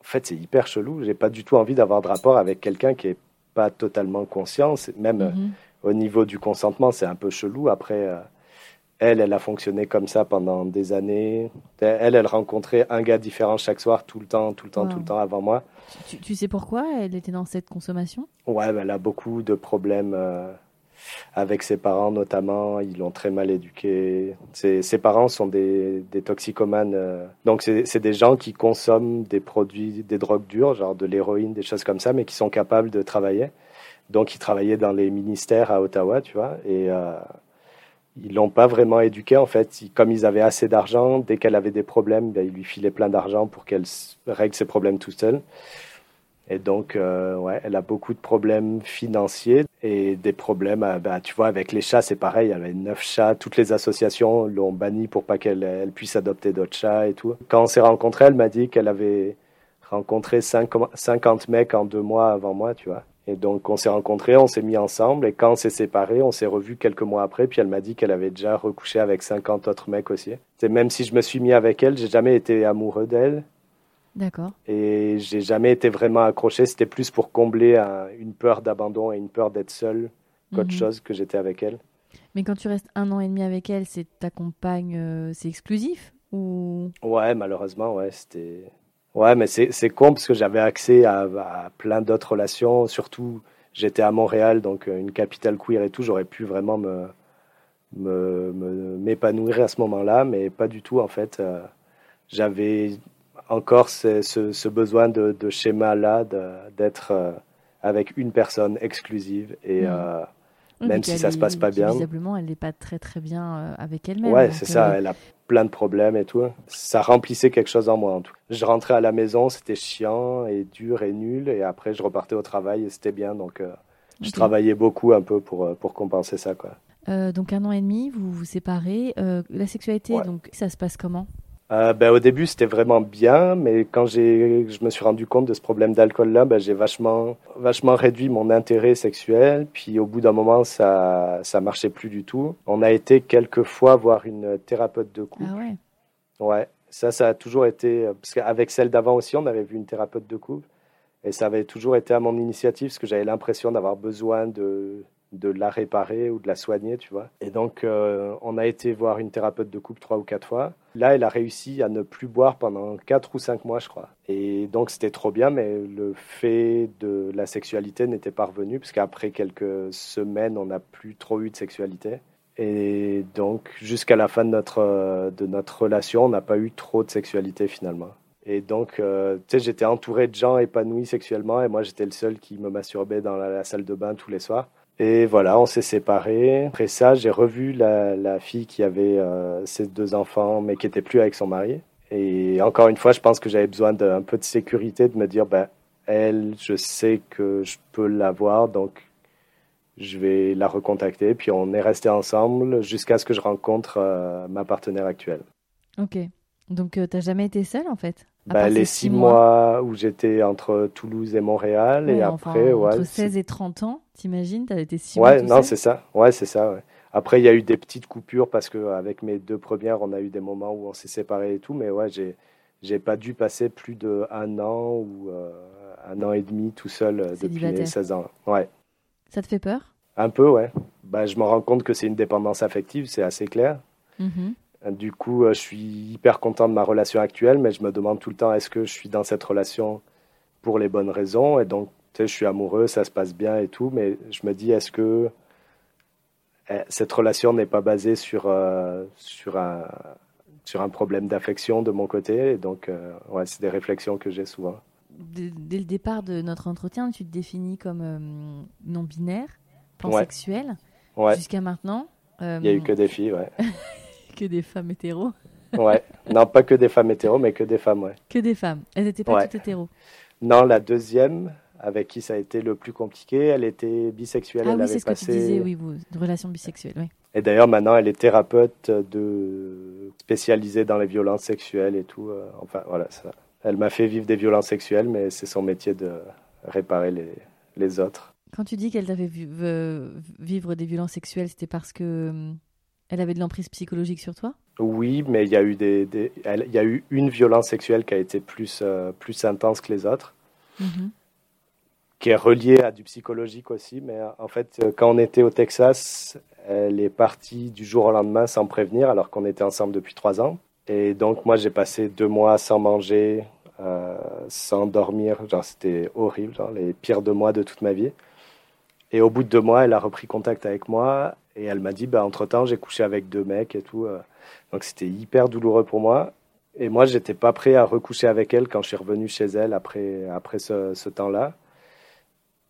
en fait, c'est hyper chelou. J'ai pas du tout envie d'avoir de rapport avec quelqu'un qui est pas totalement conscient. Même mhm. Au niveau du consentement, c'est un peu chelou. Après, euh, elle, elle a fonctionné comme ça pendant des années. Elle, elle rencontrait un gars différent chaque soir, tout le temps, tout le temps, tout le temps avant moi. Tu, sais pourquoi elle était dans cette consommation? Ouais, elle a beaucoup de problèmes. Euh, avec ses parents notamment. Ils l'ont très mal éduqué. Ses, ses parents sont des, des toxicomanes. Euh. donc c'est des gens qui consomment des produits, des drogues dures, genre de l'héroïne, des choses comme ça, mais qui sont capables de travailler. Donc ils travaillaient dans les ministères à Ottawa, tu vois, et euh, ils l'ont pas vraiment éduqué en fait. comme ils avaient assez d'argent, dès qu'elle avait des problèmes, ben, ils lui filaient plein d'argent pour qu'elle règle ses problèmes tout seule. Et donc, euh, ouais, elle a beaucoup de problèmes financiers et des problèmes, euh, bah, tu vois, avec les chats, c'est pareil. Elle avait neuf chats. Toutes les associations l'ont bannie pour pas qu'elle elle puisse adopter d'autres chats et tout. Quand on s'est rencontrés, elle m'a dit qu'elle avait rencontré 50 mecs en deux mois avant moi, tu vois. Et donc, on s'est rencontrés, on s'est mis ensemble. Et quand on s'est séparés, on s'est revus quelques mois après. Puis elle m'a dit qu'elle avait déjà recouché avec 50 autres mecs aussi. C'est même si je me suis mis avec elle, j'ai jamais été amoureux d'elle. D'accord. Et j'ai jamais été vraiment accroché. C'était plus pour combler une peur d'abandon et une peur d'être seul qu'autre mhm. chose que j'étais avec elle. Mais quand tu restes un an et demi avec elle, c'est ta compagne, euh, c'est exclusif ou? Ouais, malheureusement, ouais, c'était. Ouais, mais c'est con parce que j'avais accès à, à plein d'autres relations. Surtout, j'étais à Montréal, donc euh, une capitale queer et tout. J'aurais pu vraiment me m'épanouir à ce moment-là, mais pas du tout en fait. Euh, j'avais encore ce, ce, besoin de, de schéma-là, d'être euh, avec une personne exclusive. Et mm. euh, même si ça se passe pas bien. Visiblement, elle n'est pas très très bien avec elle-même. Ouais, c'est ça. Elle a plein de problèmes et tout. Ça remplissait quelque chose en moi. En tout. Je rentrais à la maison, c'était chiant et dur et nul. Et après, je repartais au travail et c'était bien. Donc, je travaillais beaucoup un peu pour, pour compenser ça. Quoi. donc, un an et demi, vous vous séparez. la sexualité, donc, ça se passe comment? Euh, ben, au début, c'était vraiment bien, mais quand je me suis rendu compte de ce problème d'alcool-là, ben, j'ai vachement, vachement réduit mon intérêt sexuel. Puis au bout d'un moment, ça, ça marchait plus du tout. On a été quelques fois voir une thérapeute de couple. Ah ouais. Ouais, ça, ça a toujours été, parce qu'avec celle d'avant aussi, on avait vu une thérapeute de couple, et ça avait toujours été à mon initiative, parce que j'avais l'impression d'avoir besoin de de la réparer ou de la soigner, tu vois. Et donc, euh, on a été voir une thérapeute de couple trois ou quatre fois. Là, elle a réussi à ne plus boire pendant quatre ou cinq mois, je crois. Et donc, c'était trop bien, mais le fait de la sexualité n'était pas revenu, parce qu'après quelques semaines, on n'a plus trop eu de sexualité. Et donc, jusqu'à la fin de notre, de notre relation, on n'a pas eu trop de sexualité finalement. Et donc, euh, tu sais, j'étais entouré de gens épanouis sexuellement et moi, j'étais le seul qui me masturbait dans la salle de bain tous les soirs. Et voilà, on s'est séparés. Après ça, j'ai revu la, la, fille qui avait euh, ses deux enfants, mais qui était plus avec son mari. Et encore une fois, je pense que j'avais besoin d'un peu de sécurité, de me dire, ben, elle, je sais que je peux l'avoir, donc je vais la recontacter. Puis on est resté ensemble jusqu'à ce que je rencontre euh, ma partenaire actuelle. Ok. Donc, euh, tu n'as jamais été seule, en fait? Bah, Les six mois... où j'étais entre Toulouse et Montréal. et après, ouais, entre 16 et 30 ans, t'imagines T'as été six ouais, mois non, c'est ça. Ouais, c'est ça. Ouais. Après, il y a eu des petites coupures parce qu'avec mes deux premières, on a eu des moments où on s'est séparés et tout. Mais ouais, j'ai, j'ai pas dû passer plus d'un an ou euh, un an et demi tout seul euh, depuis 16 ans. Ouais. Ça te fait peur? Un peu, ouais. Bah, je me rends compte que c'est une dépendance affective, c'est assez clair. Mm du coup, euh, je suis hyper content de ma relation actuelle, mais je me demande tout le temps est-ce que je suis dans cette relation pour les bonnes raisons? Et donc, tu sais, je suis amoureux, ça se passe bien et tout, mais je me dis est-ce que eh, cette relation n'est pas basée sur, euh, sur, un, sur un problème d'affection de mon côté? Et donc, euh, ouais, c'est des réflexions que j'ai souvent. Dès, le départ de notre entretien, tu te définis comme non-binaire, pansexuel. Ouais. Jusqu'à maintenant. Il n'y a eu que des filles, ouais. que des femmes hétéros. ouais, non, pas que des femmes hétéros, mais que des femmes, ouais. Que des femmes. Elles n'étaient pas toutes hétéros. Non, la deuxième, avec qui ça a été le plus compliqué, elle était bisexuelle. Ah oui, c'est ce que tu disais, oui, vous, une relation bisexuelle, oui. Et d'ailleurs, maintenant, elle est thérapeute de... spécialisée dans les violences sexuelles et tout. Euh, enfin, voilà, ça. Elle m'a fait vivre des violences sexuelles, mais c'est son métier de réparer les, les autres. Quand tu dis qu'elle t'avait vu vivre des violences sexuelles, c'était parce que hum, elle avait de l'emprise psychologique sur toi? Oui, mais il y a eu des, il y a eu une violence sexuelle qui a été plus euh, plus intense que les autres, mhm. qui est reliée à du psychologique aussi. Mais euh, en fait, euh, quand on était au Texas, elle est partie du jour au lendemain sans prévenir, alors qu'on était ensemble depuis trois ans. Et donc moi, j'ai passé deux mois sans manger, sans dormir. Genre, c'était horrible, genre les pires deux mois de toute ma vie. Et au bout de deux mois, elle a repris contact avec moi et elle m'a dit, bah, entre-temps, j'ai couché avec deux mecs et tout. Euh. Donc c'était hyper douloureux pour moi. Et moi, j'étais pas prêt à recoucher avec elle quand je suis revenu chez elle après, après ce, ce temps-là.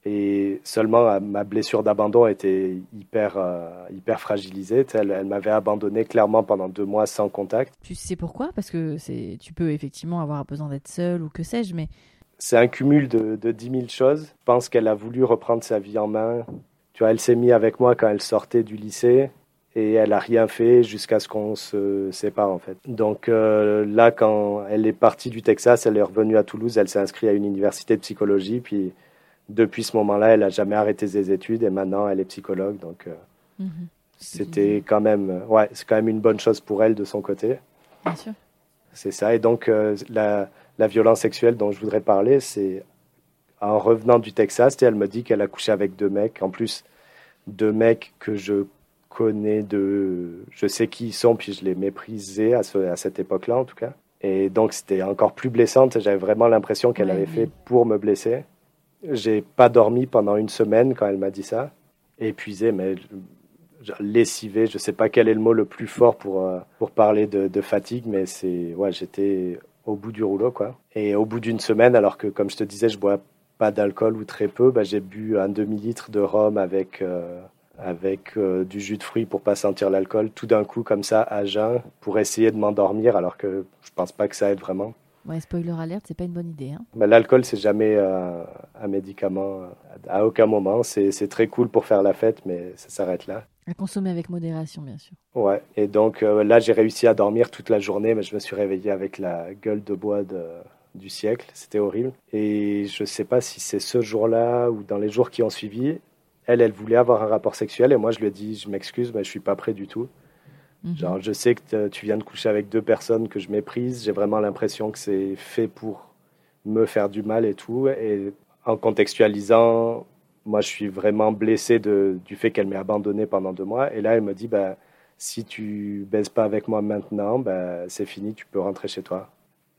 Et seulement euh, ma blessure d'abandon était hyper, euh, hyper fragilisée. Elle, elle m'avait abandonné clairement pendant deux mois sans contact. Tu sais pourquoi? Parce que tu peux effectivement avoir besoin d'être seul ou que sais-je, mais c'est un cumul de, de 10 000 choses. Je pense qu'elle a voulu reprendre sa vie en main. Tu vois, elle s'est mise avec moi quand elle sortait du lycée et elle a rien fait jusqu'à ce qu'on se sépare en fait. Donc euh, là, quand elle est partie du Texas, elle est revenue à Toulouse, elle s'est inscrite à une université de psychologie, puis depuis ce moment-là, elle a jamais arrêté ses études et maintenant elle est psychologue. Donc euh, mhm. c'était quand même, ouais, c'est quand même une bonne chose pour elle de son côté. Bien sûr. C'est ça. Et donc euh, la, la violence sexuelle dont je voudrais parler, c'est en revenant du Texas, elle me dit qu'elle a couché avec deux mecs, en plus deux mecs que je connais de, je sais qui ils sont, puis je les méprisais à, à cette époque-là en tout cas. Et donc c'était encore plus blessante. J'avais vraiment l'impression qu'elle avait fait pour me blesser. J'ai pas dormi pendant une semaine quand elle m'a dit ça. Épuisé, mais lessivé. Je sais pas quel est le mot le plus fort pour euh, pour parler de, de fatigue, mais c'est ouais, j'étais au bout du rouleau quoi. Et au bout d'une semaine, alors que comme je te disais, je bois pas d'alcool ou très peu, bah, j'ai bu un demi litre de rhum avec euh, avec euh, du jus de fruits pour pas sentir l'alcool, tout d'un coup comme ça à jeun pour essayer de m'endormir alors que je pense pas que ça aide vraiment. Ouais, spoiler alerte, c'est pas une bonne idée. Hein. Mais l'alcool c'est jamais euh, un médicament à aucun moment. C'est très cool pour faire la fête, mais ça s'arrête là. À consommer avec modération, bien sûr. Ouais, et donc euh, là j'ai réussi à dormir toute la journée, mais je me suis réveillé avec la gueule de bois de, du siècle. C'était horrible. Et je sais pas si c'est ce jour-là ou dans les jours qui ont suivi, elle, elle voulait avoir un rapport sexuel et moi je lui ai dit je m'excuse, mais je suis pas prêt du tout. Mhm. Genre, je sais que tu viens de coucher avec deux personnes que je méprise. J'ai vraiment l'impression que c'est fait pour me faire du mal et tout. Et en contextualisant, moi, je suis vraiment blessé de, du fait qu'elle m'ait abandonné pendant deux mois. Et là, elle me dit, bah, si tu baises pas avec moi maintenant, bah, c'est fini, tu peux rentrer chez toi.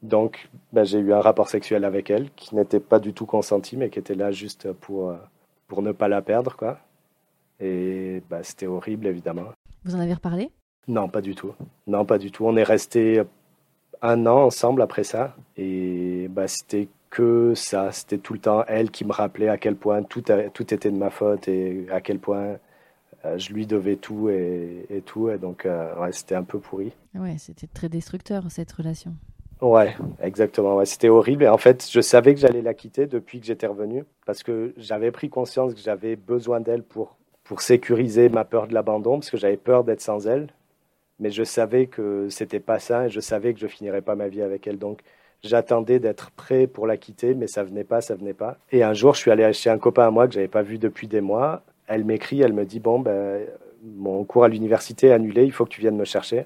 Donc, bah, j'ai eu un rapport sexuel avec elle qui n'était pas du tout consenti, mais qui était là juste pour, euh, pour ne pas la perdre, quoi. Et bah, c'était horrible, évidemment. Vous en avez reparlé? Non, pas du tout. Non, pas du tout. On est resté un an ensemble après ça. Et bah, c'était que ça. C'était tout le temps elle qui me rappelait à quel point tout, tout était de ma faute et à quel point euh, je lui devais tout et, et tout. Et donc, euh, ouais, c'était un peu pourri. Ouais, c'était très destructeur cette relation. Ouais, exactement. Ouais, c'était horrible. Et en fait, je savais que j'allais la quitter depuis que j'étais revenu parce que j'avais pris conscience que j'avais besoin d'elle pour, pour sécuriser ma peur de l'abandon parce que j'avais peur d'être sans elle. Mais je savais que c'était pas ça et je savais que je finirais pas ma vie avec elle. Donc, j'attendais d'être prêt pour la quitter, mais ça venait pas, ça venait pas. Et un jour, je suis allé chez un copain à moi que j'avais pas vu depuis des mois. Elle m'écrit, elle me dit bon ben mon cours à l'université est annulé, il faut que tu viennes me chercher.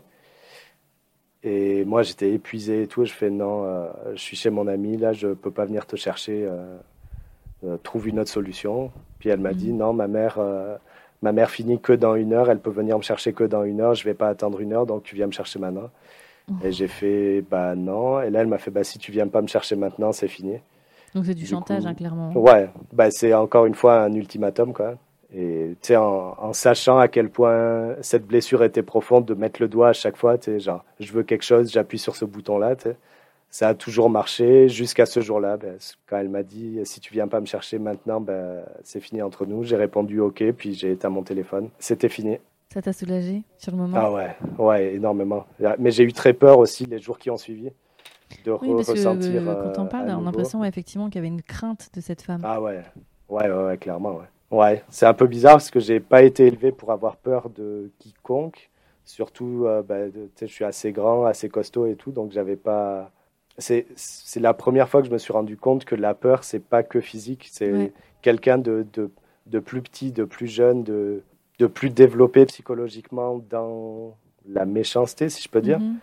Et moi, j'étais épuisé et tout. Je fais non, euh, je suis chez mon ami, là, je peux pas venir te chercher. Euh, euh, trouve une autre solution. Puis elle m'a dit mhm. non, ma mère, ma mère finit que dans une heure. Elle peut venir me chercher que dans une heure. Je vais pas attendre une heure, donc tu viens me chercher maintenant. Et j'ai fait bah non. Et là, elle m'a fait bah si tu viens pas me chercher maintenant, c'est fini. Donc c'est du, chantage, hein, clairement. Ouais, bah c'est encore une fois un ultimatum quoi. Et tu sais, en, sachant à quel point cette blessure était profonde, de mettre le doigt à chaque fois, tu sais, genre, je veux quelque chose, j'appuie sur ce bouton-là, tu sais. Ça a toujours marché jusqu'à ce jour-là. Ben, quand elle m'a dit, si tu viens pas me chercher maintenant, ben, c'est fini entre nous. J'ai répondu OK, puis j'ai éteint mon téléphone. C'était fini. Ça t'a soulagé sur le moment? Ah ouais, ouais, énormément. Mais j'ai eu très peur aussi les jours qui ont suivi de oui, parce ressentir. Que, quand on parle, on a l'impression effectivement qu'il y avait une crainte de cette femme. Ah ouais, ouais, ouais, ouais clairement, ouais. Ouais, c'est un peu bizarre parce que j'ai pas été élevé pour avoir peur de quiconque. Surtout, euh, bah, je suis assez grand, assez costaud et tout, donc j'avais pas. C'est la première fois que je me suis rendu compte que la peur, c'est pas que physique, c'est quelqu'un de, de, de, plus petit, de plus jeune, de, de plus développé psychologiquement dans la méchanceté, si je peux dire, mm-hmm.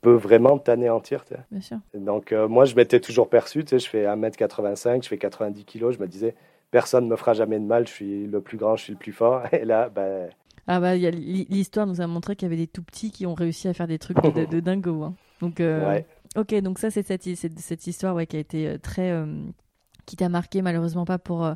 peut vraiment t'anéantir. Bien sûr. Donc, euh, moi, je m'étais toujours perçu, je fais 1m85, je fais 90 kg, je me disais, personne ne me fera jamais de mal, je suis le plus grand, je suis le plus fort. Et là, ben... Ah bah, l'histoire nous a montré qu'il y avait des tout petits qui ont réussi à faire des trucs de, de, dingo. Hein. Donc, euh, ok, donc ça c'est cette, cette, histoire ouais, qui a été euh, très, euh, qui t'a marqué malheureusement pas pour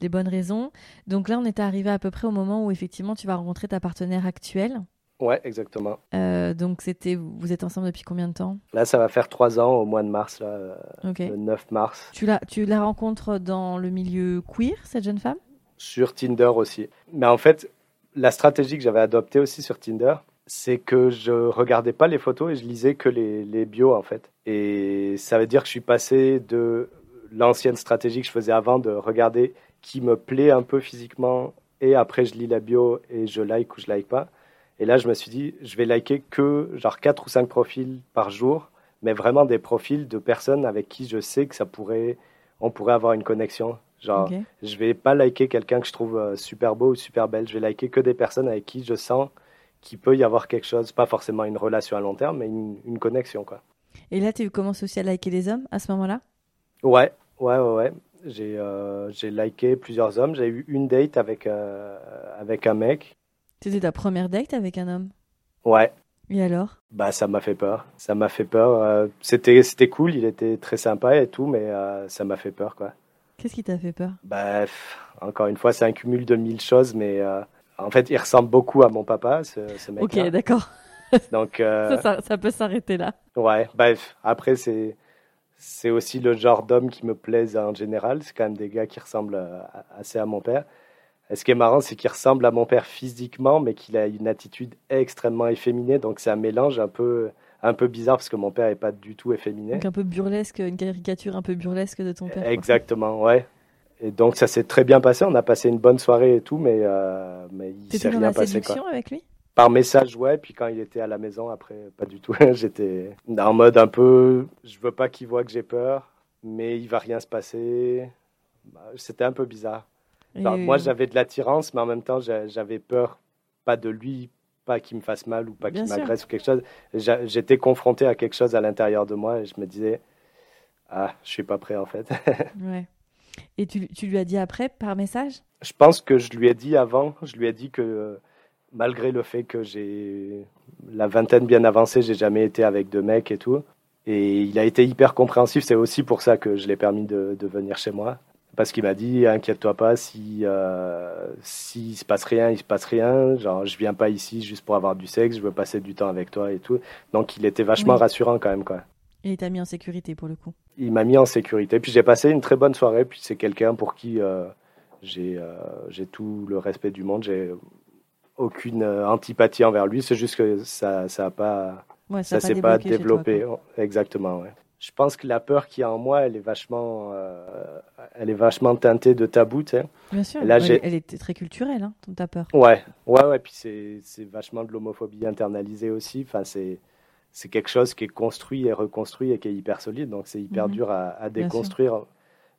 des bonnes raisons. Donc là, on est arrivé à peu près au moment où effectivement tu vas rencontrer ta partenaire actuelle. Ouais, exactement. Euh, donc, c'était, vous êtes ensemble depuis combien de temps? Là, ça va faire trois ans au mois de mars, là, le 9 mars. Tu la, tu la rencontres dans le milieu queer, cette jeune femme? Sur Tinder aussi. Mais en fait, la stratégie que j'avais adoptée aussi sur Tinder, c'est que je regardais pas les photos et je lisais que les, les bios, en fait. Et ça veut dire que je suis passé de l'ancienne stratégie que je faisais avant de regarder qui me plaît un peu physiquement et après je lis la bio et je like ou je like pas. Et là, je me suis dit, je vais liker que genre 4 ou 5 profils par jour, mais vraiment des profils de personnes avec qui je sais que ça pourrait, on pourrait avoir une connexion. Genre, je vais pas liker quelqu'un que je trouve euh, super beau ou super belle. Je vais liker que des personnes avec qui je sens qu'il peut y avoir quelque chose, pas forcément une relation à long terme, mais une, connexion, quoi. Et là, tu commences aussi à liker les hommes à ce moment-là? Ouais, ouais, ouais, ouais. J'ai euh, liké plusieurs hommes. J'ai eu une date avec, euh, avec un mec. C'était ta première date avec un homme? Ouais. Et alors? Bah ça m'a fait peur. Ça m'a fait peur. Euh, c'était c'était cool, il était très sympa et tout, mais euh, ça m'a fait peur quoi. Qu'est-ce qui t'a fait peur? Bah encore une fois, c'est un cumul de mille choses, mais en fait, il ressemble beaucoup à mon papa, ce, ce mec. Ok, d'accord. Donc ça, ça, peut s'arrêter là. Ouais. Bref, après c'est c'est aussi le genre d'homme qui me plaise en général. C'est quand même des gars qui ressemblent assez à mon père. Et ce qui est marrant, c'est qu'il ressemble à mon père physiquement, mais qu'il a une attitude extrêmement efféminée. Donc c'est un mélange un peu, un peu bizarre parce que mon père n'est pas du tout efféminé. Donc un peu burlesque, une caricature un peu burlesque de ton père. Exactement, ouais. Et donc ça s'est très bien passé. On a passé une bonne soirée et tout, mais, euh, mais il s'est rien passé. Quoi. avec lui? Par message, ouais. Puis quand il était à la maison, après, pas du tout. J'étais en mode un peu, je veux pas qu'il voit que j'ai peur, mais il va rien se passer. Bah, c'était un peu bizarre moi, j'avais de l'attirance, mais en même temps, j'avais peur, pas de lui, pas qu'il me fasse mal ou pas qu'il m'agresse ou quelque chose. J'étais confronté à quelque chose à l'intérieur de moi et je me disais, ah, je suis pas prêt en fait. ouais. Et tu, tu, lui as dit après par message? Je pense que je lui ai dit avant. Je lui ai dit que malgré le fait que j'ai la vingtaine bien avancée, j'ai jamais été avec de mecs et tout. Et il a été hyper compréhensif. C'est aussi pour ça que je l'ai permis de, de venir chez moi. Parce qu'il m'a dit inquiète-toi pas si euh, s'il se passe rien il se passe rien. Genre je viens pas ici juste pour avoir du sexe je veux passer du temps avec toi et tout. Donc il était vachement rassurant quand même quoi. Et il t'a mis en sécurité pour le coup. Il m'a mis en sécurité. Puis j'ai passé une très bonne soirée. Puis c'est quelqu'un pour qui euh, j'ai euh, j'ai tout le respect du monde. J'ai aucune antipathie envers lui c'est juste que ça ça a pas ça, s'est pas développé exactement ouais je pense que la peur qu'il y a en moi, elle est vachement, euh, elle est vachement teintée de tabou, tu sais. Bien sûr. elle, elle, est très culturelle, hein, ta peur. Ouais, ouais, ouais. Puis c'est, vachement de l'homophobie internalisée aussi. Enfin, c'est, c'est quelque chose qui est construit et reconstruit et qui est hyper solide. Donc c'est hyper mhm. dur à, à déconstruire,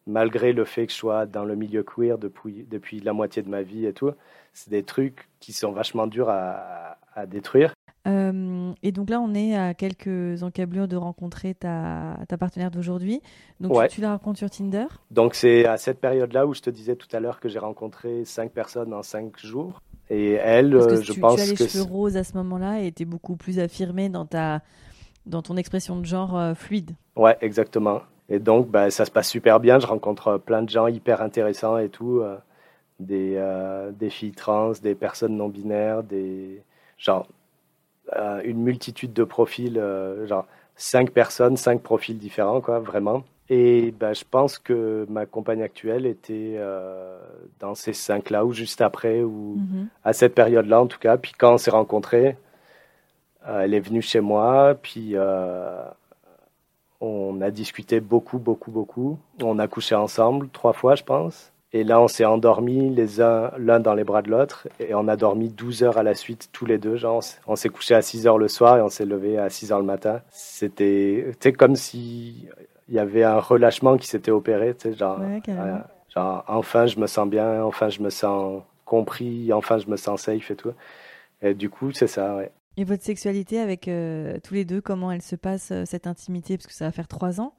malgré le fait que je sois dans le milieu queer depuis, depuis la moitié de ma vie et tout. C'est des trucs qui sont vachement durs à, à détruire. Euh, et donc là, on est à quelques encablures de rencontrer ta, ta partenaire d'aujourd'hui. Donc tu, la rencontres sur Tinder? Donc c'est à cette période-là où je te disais tout à l'heure que j'ai rencontré cinq personnes en cinq jours. Et elle, Parce que je pense tu as les cheveux roses à ce moment-là et était beaucoup plus affirmée dans, ta, dans ton expression de genre euh, fluide. Ouais, exactement. Et donc, bah, ça se passe super bien. Je rencontre plein de gens hyper intéressants et tout. Euh, des, des filles trans, des personnes non binaires, des... Genre, euh, une multitude de profils, euh, genre cinq personnes, cinq profils différents, quoi, vraiment. Et ben, je pense que ma compagne actuelle était euh, dans ces cinq-là, ou juste après, ou mhm. à cette période-là en tout cas. Puis quand on s'est rencontrés, elle est venue chez moi, puis on a discuté beaucoup, beaucoup, beaucoup. On a couché ensemble trois fois, je pense. Et là, on s'est endormis les uns l'un dans les bras de l'autre et on a dormi 12 heures à la suite tous les deux. Genre, on s'est couché à 6 heures le soir et on s'est levé à 6 heures le matin. C'était comme si il y avait un relâchement qui s'était opéré, genre, euh, genre enfin je me sens bien, enfin je me sens compris, enfin je me sens safe et tout. Et du coup, c'est ça, ouais. Et votre sexualité avec euh, tous les deux, comment elle se passe, euh, cette intimité? Parce que ça va faire trois ans.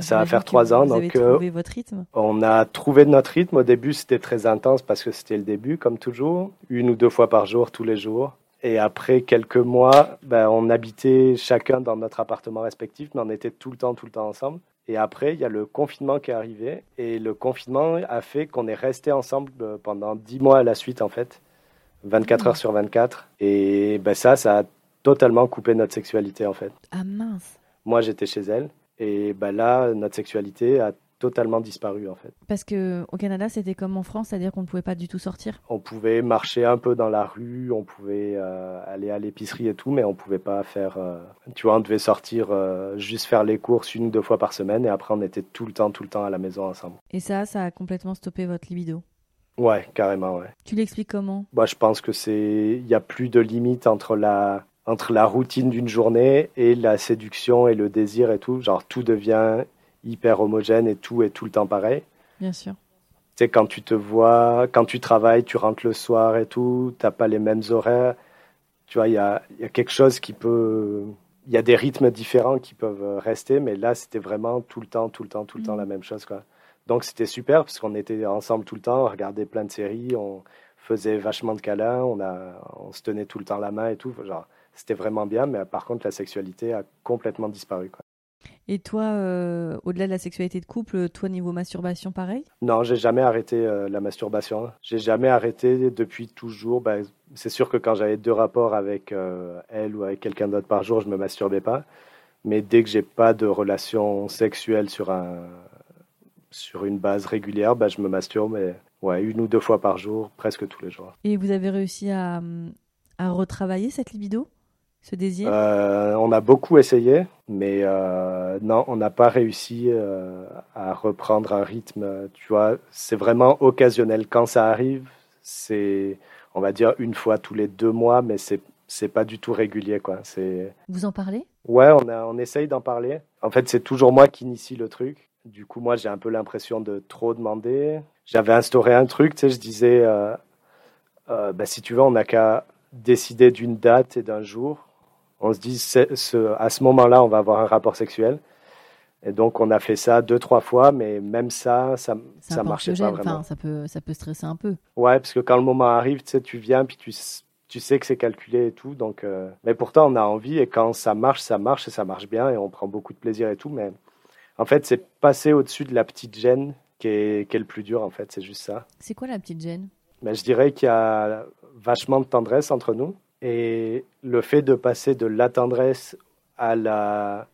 Ça va faire trois ans. Vous donc, avez trouvé votre rythme On a trouvé notre rythme. Au début, c'était très intense parce que c'était le début, comme toujours. Une ou deux fois par jour, tous les jours. Et après quelques mois, ben, on habitait chacun dans notre appartement respectif, mais on était tout le temps, tout le temps ensemble. Et après, il y a le confinement qui est arrivé. Et le confinement a fait qu'on est resté ensemble euh, pendant dix mois à la suite, en fait. 24 heures sur 24. Et ben, ça, ça a totalement coupé notre sexualité, en fait. Ah mince. Moi, j'étais chez elle. Et ben là, notre sexualité a totalement disparu en fait. Parce que au Canada, c'était comme en France, c'est-à-dire qu'on ne pouvait pas du tout sortir. On pouvait marcher un peu dans la rue, on pouvait euh, aller à l'épicerie et tout, mais on pouvait pas faire. Euh, tu vois, on devait sortir euh, juste faire les courses une ou deux fois par semaine, et après on était tout le temps, tout le temps à la maison ensemble. Et ça, ça a complètement stoppé votre libido. Ouais, carrément, ouais. Tu l'expliques comment? Bah, je pense que c'est, il y a plus de limite entre la entre la routine d'une journée et la séduction et le désir et tout. Genre tout devient hyper homogène et tout est tout le temps pareil. Bien sûr. Tu sais, quand tu te vois, quand tu travailles, tu rentres le soir et tout, t'as pas les mêmes horaires. Tu vois, il y a, y a quelque chose qui peut. Il y a des rythmes différents qui peuvent rester, mais là, c'était vraiment tout le temps, tout le temps, tout le temps la même chose. Quoi. Donc, c'était super parce qu'on était ensemble tout le temps, on regardait plein de séries, on faisait vachement de câlins, on, a, on se tenait tout le temps la main et tout. Genre, c'était vraiment bien, mais par contre, la sexualité a complètement disparu. Quoi. Et toi, euh, au-delà de la sexualité de couple, toi, niveau masturbation, pareil? Non, j'ai jamais arrêté euh, la masturbation. J'ai jamais arrêté depuis toujours. Bah, c'est sûr que quand j'avais deux rapports avec euh, elle ou avec quelqu'un d'autre par jour, je me masturbais pas. Mais dès que j'ai pas de relation sexuelle sur un sur une base régulière, bah, je me masturbe. Mais ouais, une ou deux fois par jour, presque tous les jours. Et vous avez réussi à, à retravailler cette libido ce désir? Euh, On a beaucoup essayé, mais euh, non, on n'a pas réussi euh, à reprendre un rythme. Tu vois, c'est vraiment occasionnel. Quand ça arrive, c'est, on va dire, une fois tous les deux mois, mais c'est c'est pas du tout régulier, quoi. C'est. Vous en parlez? Ouais, on a, on essaye d'en parler. En fait, c'est toujours moi qui initie le truc. Du coup, moi, j'ai un peu l'impression de trop demander. J'avais instauré un truc, tu sais, je disais, bah, si tu veux, on n'a qu'à décider d'une date et d'un jour on se dit, ce, à ce moment-là, on va avoir un rapport sexuel. Et donc, on a fait ça deux, trois fois, mais même ça, ça, ça marchait pas vraiment. ça, peut, ça peut stresser un peu. Ouais, parce que quand le moment arrive, tu sais, tu viens, puis tu, tu sais que c'est calculé et tout. Donc, euh, Mais pourtant, on a envie, et quand ça marche, ça marche, et ça marche bien, et on prend beaucoup de plaisir et tout. Mais en fait, c'est passer au-dessus de la petite gêne qui est, qui est le plus dur, en fait. C'est juste ça. C'est quoi la petite gêne? Mais Je dirais qu'il y a vachement de tendresse entre nous. Et le fait de passer de la tendresse à la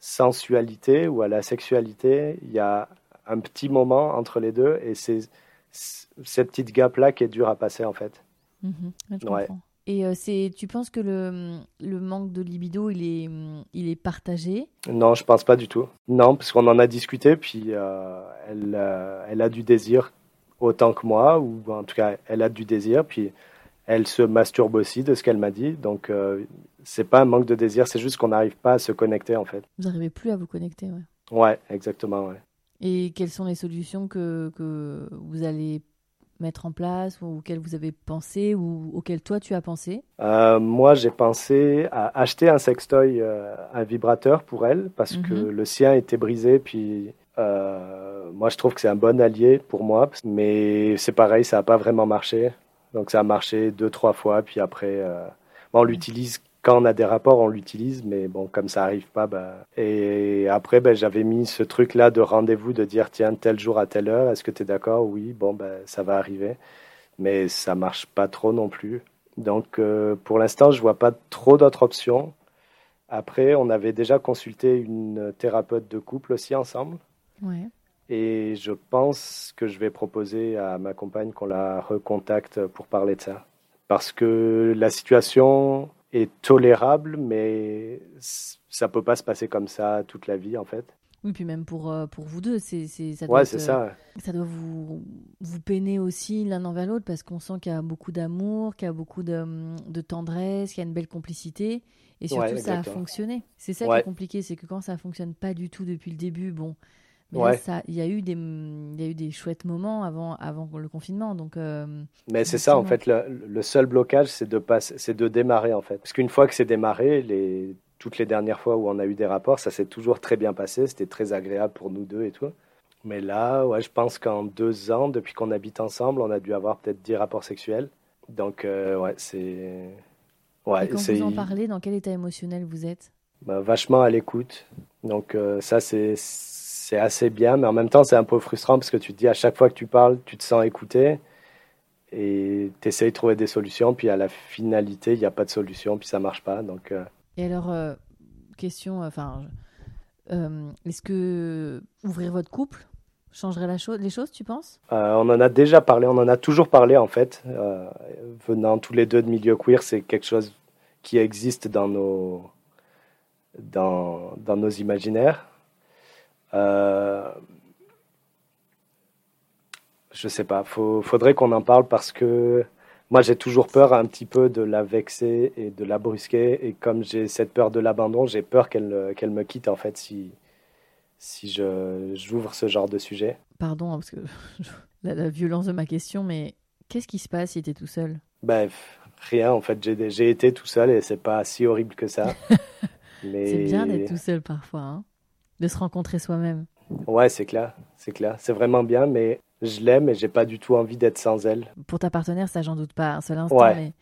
sensualité ou à la sexualité, il y a un petit moment entre les deux et c'est cette petite gap-là qui est dure à passer en fait. Mhm. Et euh, c'est, tu penses que le, le, manque de libido, il est, il est partagé? Non, je pense pas du tout. Non, parce qu'on en a discuté, puis euh, elle, euh, elle a du désir autant que moi, ou en tout cas, elle a du désir, puis elle se masturbe aussi, de ce qu'elle m'a dit. Donc, euh, c'est pas un manque de désir, c'est juste qu'on n'arrive pas à se connecter, en fait. Vous n'arrivez plus à vous connecter, ouais. Ouais, exactement, ouais. Et quelles sont les solutions que, que vous allez mettre en place ou auxquelles vous avez pensé ou auxquelles toi tu as pensé euh, Moi, j'ai pensé à acheter un sextoy, euh, un vibrateur pour elle, parce que mhm. le sien était brisé, puis moi, je trouve que c'est un bon allié pour moi, mais c'est pareil, ça n'a pas vraiment marché. Donc ça a marché deux, trois fois. Puis après, euh, on l'utilise quand on a des rapports, on l'utilise. Mais bon, comme ça arrive pas, bah... Et après, ben, j'avais mis ce truc-là de rendez-vous, de dire, tiens, tel jour à telle heure, est-ce que tu es d'accord? Oui, bon, ben, ça va arriver. Mais ça marche pas trop non plus. Donc euh, pour l'instant, je vois pas trop d'autres options. Après, on avait déjà consulté une thérapeute de couple aussi ensemble. Ouais. Et je pense que je vais proposer à ma compagne qu'on la recontacte pour parler de ça. Parce que la situation est tolérable, mais ça peut pas se passer comme ça toute la vie, en fait. Oui, puis même pour, euh, pour vous deux, c'est, ça doit, ouais, c'est ça. ça doit vous, vous peiner aussi l'un envers l'autre parce qu'on sent qu'il y a beaucoup d'amour, qu'il y a beaucoup de, de tendresse, qu'il y a une belle complicité. Et surtout, ça a fonctionné. C'est ça qui est compliqué, c'est que quand ça fonctionne pas du tout depuis le début, bon, mais il y a eu des, il y a eu des chouettes moments avant, avant le confinement, donc. Euh, mais c'est ça en fait, le, le seul blocage, c'est de passer, c'est de démarrer en fait, parce qu'une fois que c'est démarré, les toutes les dernières fois où on a eu des rapports, ça s'est toujours très bien passé, c'était très agréable pour nous deux et tout. Mais là, ouais, je pense qu'en deux ans, depuis qu'on habite ensemble, on a dû avoir peut-être dix rapports sexuels. Donc, euh, ouais, c'est. Ouais, et quand vous en parlez, dans quel état émotionnel vous êtes? Bah, Vachement à l'écoute. Donc, euh, ça, c'est c'est assez bien, mais en même temps, c'est un peu frustrant parce que tu te dis à chaque fois que tu parles, tu te sens écouté et tu essayes de trouver des solutions, puis à la finalité, il n'y a pas de solution, puis ça marche pas. Donc, euh. Et alors, question, enfin, euh, est-ce que ouvrir votre couple, changerait la les choses, tu penses? Euh, On en a déjà parlé, on en a toujours parlé en fait. Euh, venant tous les deux de milieu queer, c'est quelque chose qui existe dans nos, dans, dans nos imaginaires. Euh, je sais pas, il faudrait qu'on en parle parce que moi j'ai toujours peur un petit peu de la vexer et de la brusquer. Et comme j'ai cette peur de l'abandon, j'ai peur qu'elle me quitte en fait si, si je, j'ouvre ce genre de sujet. Pardon, hein, parce que la, la, violence de ma question, mais qu'est-ce qui se passe si tu es tout seul? Ben, rien, en fait, j'ai, j'ai été tout seul et c'est pas si horrible que ça. mais... C'est bien d'être tout seul parfois, hein de se rencontrer soi-même. Ouais, c'est clair, c'est clair. C'est vraiment bien, mais je l'aime et j'ai pas du tout envie d'être sans elle. Pour ta partenaire, ça, j'en doute pas un seul instant, mais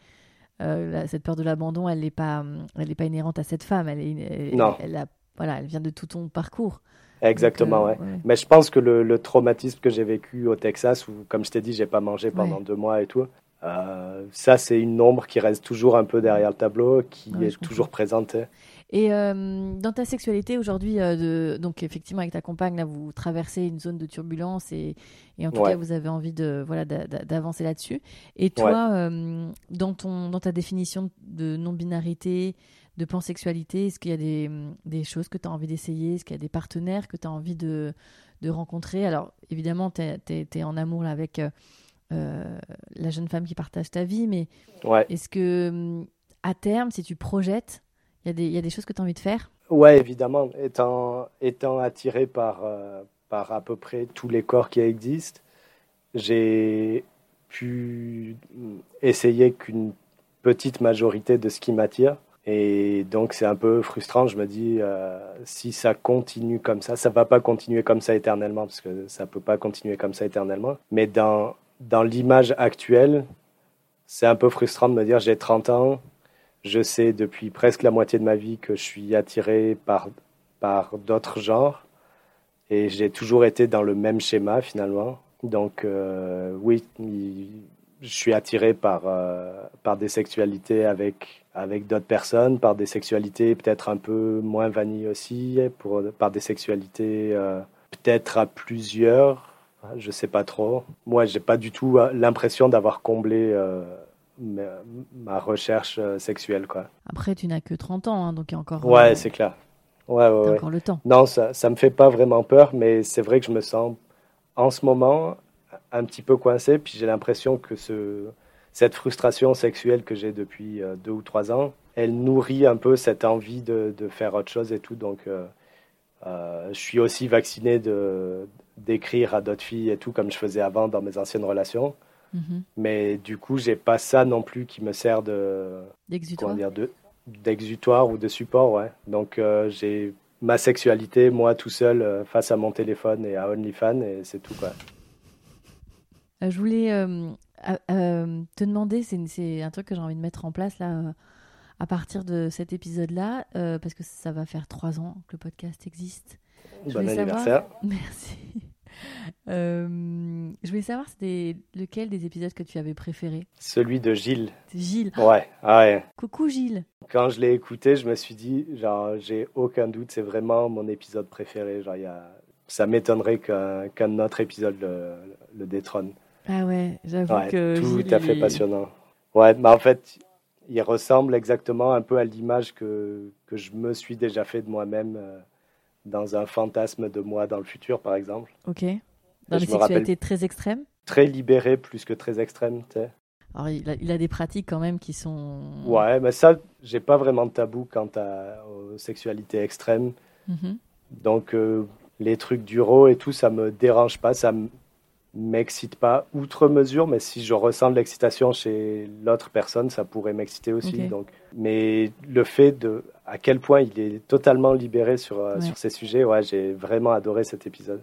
euh, cette peur de l'abandon, elle n'est pas, elle pas inhérente à cette femme. Elle, est, non. Elle, a, voilà, elle vient de tout ton parcours. Exactement, Donc, euh, ouais. Mais je pense que le, le traumatisme que j'ai vécu au Texas, où, comme je t'ai dit, j'ai pas mangé pendant ouais. deux mois et tout, euh, ça, c'est une ombre qui reste toujours un peu derrière le tableau, qui est toujours présente. Et euh, dans ta sexualité aujourd'hui, euh, donc effectivement avec ta compagne, là, vous traversez une zone de turbulence et, et en tout Ouais. cas vous avez envie de voilà d'a- d'a- d'avancer là-dessus. Et toi, euh, dans ton dans ta définition de non-binarité, de pansexualité, est-ce qu'il y a des, des choses que tu as envie d'essayer? Est-ce qu'il y a des partenaires que tu as envie de, de rencontrer? Alors évidemment, tu es, en amour là, avec la jeune femme qui partage ta vie, mais Ouais. est-ce que à terme, si tu projettes, il y, a des- des choses que tu as envie de faire? Ouais, évidemment. Étant, attiré par, euh, par à peu près tous les corps qui existent, j'ai pu essayer qu'une petite majorité de ce qui m'attire. Et donc, c'est un peu frustrant. Je me dis, euh, si ça continue comme ça, ça va pas continuer comme ça éternellement, parce que ça peut pas continuer comme ça éternellement. Mais dans l'image actuelle, c'est un peu frustrant de me dire, j'ai 30 ans, je sais depuis presque la moitié de ma vie que je suis attiré par, par d'autres genres et j'ai toujours été dans le même schéma finalement. Donc euh, oui, je suis attiré par, euh, par des sexualités avec, avec d'autres personnes, par des sexualités peut-être un peu moins vanille aussi, pour, par des sexualités euh, peut-être à plusieurs, je sais pas trop. Moi, j'ai pas du tout l'impression d'avoir comblé ma, ma recherche euh, sexuelle, quoi. Après, tu n'as que 30 ans, hein, donc il y a encore, Ouais, euh, c'est clair. Ouais, ouais, encore le temps. Non, ça, ça me fait pas vraiment peur, mais c'est vrai que je me sens en ce moment un petit peu coincé, puis j'ai l'impression que ce, cette frustration sexuelle que j'ai depuis euh, deux ou trois ans, elle nourrit un peu cette envie de, de faire autre chose et tout. Donc, euh, euh, je suis aussi vacciné de d'écrire à d'autres filles et tout, comme je faisais avant dans mes anciennes relations. Mhm. Mais du coup, j'ai pas ça non plus qui me sert de, D'exutoire. de d'exutoire ou de support, ouais. Donc euh, j'ai ma sexualité, moi tout seul, euh, face à mon téléphone et à OnlyFans, et c'est tout, quoi. Euh, je voulais te demander, c'est un truc que j'ai envie de mettre en place là, à partir de cet épisode-là, parce que ça va faire trois ans que le podcast existe. Je Bon savoir- anniversaire. Merci. Euh, je voulais savoir c'était lequel des épisodes que tu avais préféré. Celui de Gilles. Gilles. Ouais, ah ouais. Coucou Gilles. Quand je l'ai écouté, je me suis dit, genre, j'ai aucun doute, c'est vraiment mon épisode préféré. Genre, il y a... ça m'étonnerait qu'un qu'un autre épisode le, le détrône. Ah ouais, j'avoue Ouais, que tout Gilles, à fait passionnant. Ouais, mais en fait, il ressemble exactement un peu à l'image que, que je me suis déjà fait de moi-même euh, dans un fantasme de moi dans le futur, par exemple. Ok. Dans rappelle- sexualités très extrêmes. Très libéré plus que très extrême, tu sais. Alors il a, il a des pratiques quand même qui sont. Ouais, mais ça, j'ai pas vraiment de tabou quant à, aux sexualités extrêmes. Mhm. Donc, euh, les trucs du raw et tout, ça me dérange pas, ça m'excite pas outre mesure, mais si je ressens de l'excitation chez l'autre personne, ça pourrait m'exciter aussi. Donc, mais le fait de à quel point il est totalement libéré sur, euh, Ouais. sur ces sujets, ouais, j'ai vraiment adoré cet épisode.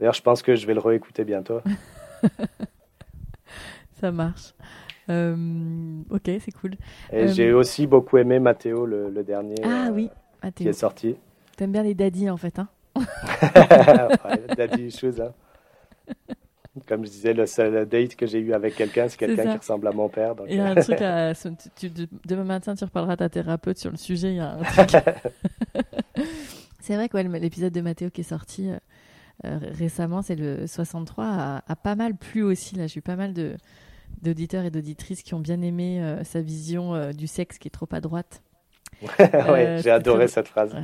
D'ailleurs, je pense que je vais le réécouter bientôt. Ça marche. Euh, ok, c'est cool. Et Euh, j'ai aussi beaucoup aimé Mathéo, le, le dernier Ah euh, oui, ah, qui est sorti. t'aimes bien les daddies en fait, hein ouais, daddy hein. Comme je disais, le seul date que j'ai eu avec quelqu'un, c'est quelqu'un qui ressemble à mon père. Donc, Il y a un truc à. tu- tu- demain matin, tu reparleras à ta thérapeute sur le sujet. Il y a un truc. c'est vrai que ouais, l'épisode de Mathéo qui est sorti, euh, récemment, c'est le 63 a, pas mal plu aussi. Là, j'ai eu pas mal de d'auditeurs et d'auditrices qui ont bien aimé sa vision du sexe qui est trop à droite. ouais, j'ai adoré cette phrase.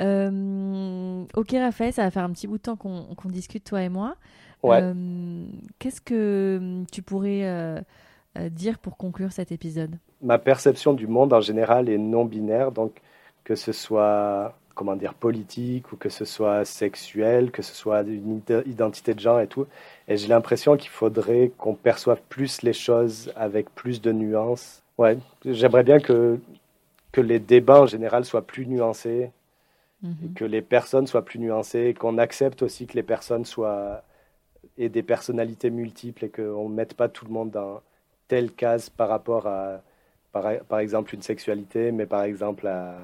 ok, Raphaël, ça va faire un petit bout de temps qu'on discute, toi et moi. Qu'est-ce que tu pourrais dire pour conclure cet épisode? Ma perception du monde en général est non binaire, donc que ce soit comment dire politique ou que ce soit sexuel, que ce soit une identité de genre et tout. Et j'ai l'impression qu'il faudrait qu'on perçoive plus les choses avec plus de nuances. Ouais, j'aimerais bien que que les débats en général soient plus nuancés, mhm. que les personnes soient plus nuancées, qu'on accepte aussi que les personnes soient et des personnalités multiples et qu'on ne mette pas tout le monde dans telle case par rapport à, par, exemple, une sexualité, mais par exemple à,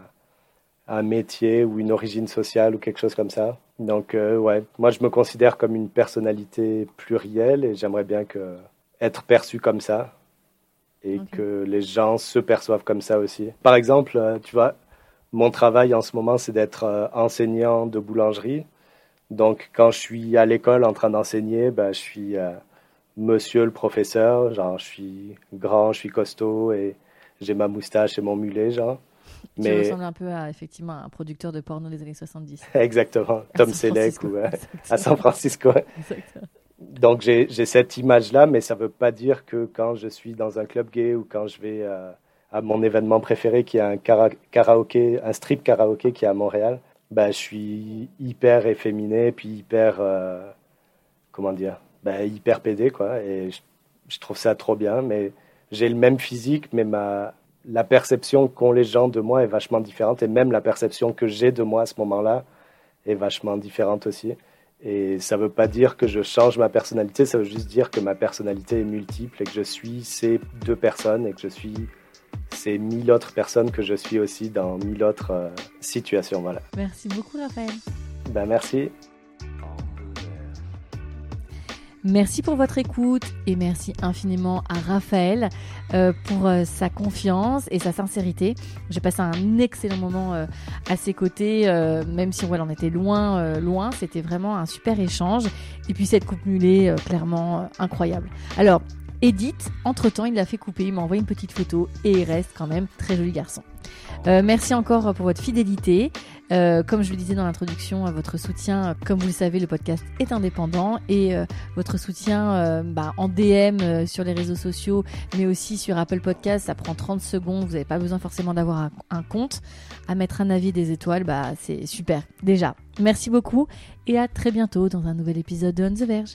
un métier ou une origine sociale ou quelque chose comme ça. Donc, euh, ouais, moi je me considère comme une personnalité plurielle et j'aimerais bien que, être perçu comme ça et que les gens se perçoivent comme ça aussi. Par exemple, euh, tu vois, mon travail en ce moment, c'est d'être euh, enseignant de boulangerie. Donc, quand je suis à l'école en train d'enseigner, ben, je suis monsieur le professeur, genre je suis grand, je suis costaud et j'ai ma moustache et mon mulet, genre. Mais... ressembles un peu à effectivement un producteur de porno des années 70. Exactement, Tom Selleck ou à San Francisco. Donc j'ai cette image-là, mais ça ne veut pas dire que quand je suis dans un club gay ou quand je vais euh, à mon événement préféré qui est un karaoké, un strip karaoké qui est à Montréal, bah, je suis hyper efféminé, puis hyper, euh, comment dire, bah, hyper pédé, quoi. Et je, je, trouve ça trop bien, mais j'ai le même physique, mais ma, la perception qu'ont les gens de moi est vachement différente. Et même la perception que j'ai de moi à ce moment-là est vachement différente aussi. Et ça ne veut pas dire que je change ma personnalité, ça veut juste dire que ma personnalité est multiple et que je suis ces deux personnes et que je suis ces mille autres personnes que je suis aussi dans mille autres euh, situations. Voilà. Merci beaucoup, Raphaël. Ben, merci. Merci pour votre écoute et merci infiniment à Raphaël euh, pour euh, sa confiance et sa sincérité. J'ai passé un excellent moment euh, à ses côtés, même si on était loin, loin. C'était vraiment un super échange. Et puis cette coupe mulet, clairement incroyable. Alors, Edith, entre-temps, il l'a fait couper, il m'a envoyé une petite photo et il reste quand même très joli garçon. Euh, merci encore pour votre fidélité. Euh, comme je le disais dans l'introduction, votre soutien, comme vous le savez, le podcast est indépendant et euh, votre soutien bah, en DM sur les réseaux sociaux, mais aussi sur Apple Podcast, ça prend 30 secondes. Vous n'avez pas besoin forcément d'avoir un, un, compte. À mettre un avis des étoiles, bah, c'est super. Déjà, merci beaucoup et à très bientôt dans un nouvel épisode de On the Verge.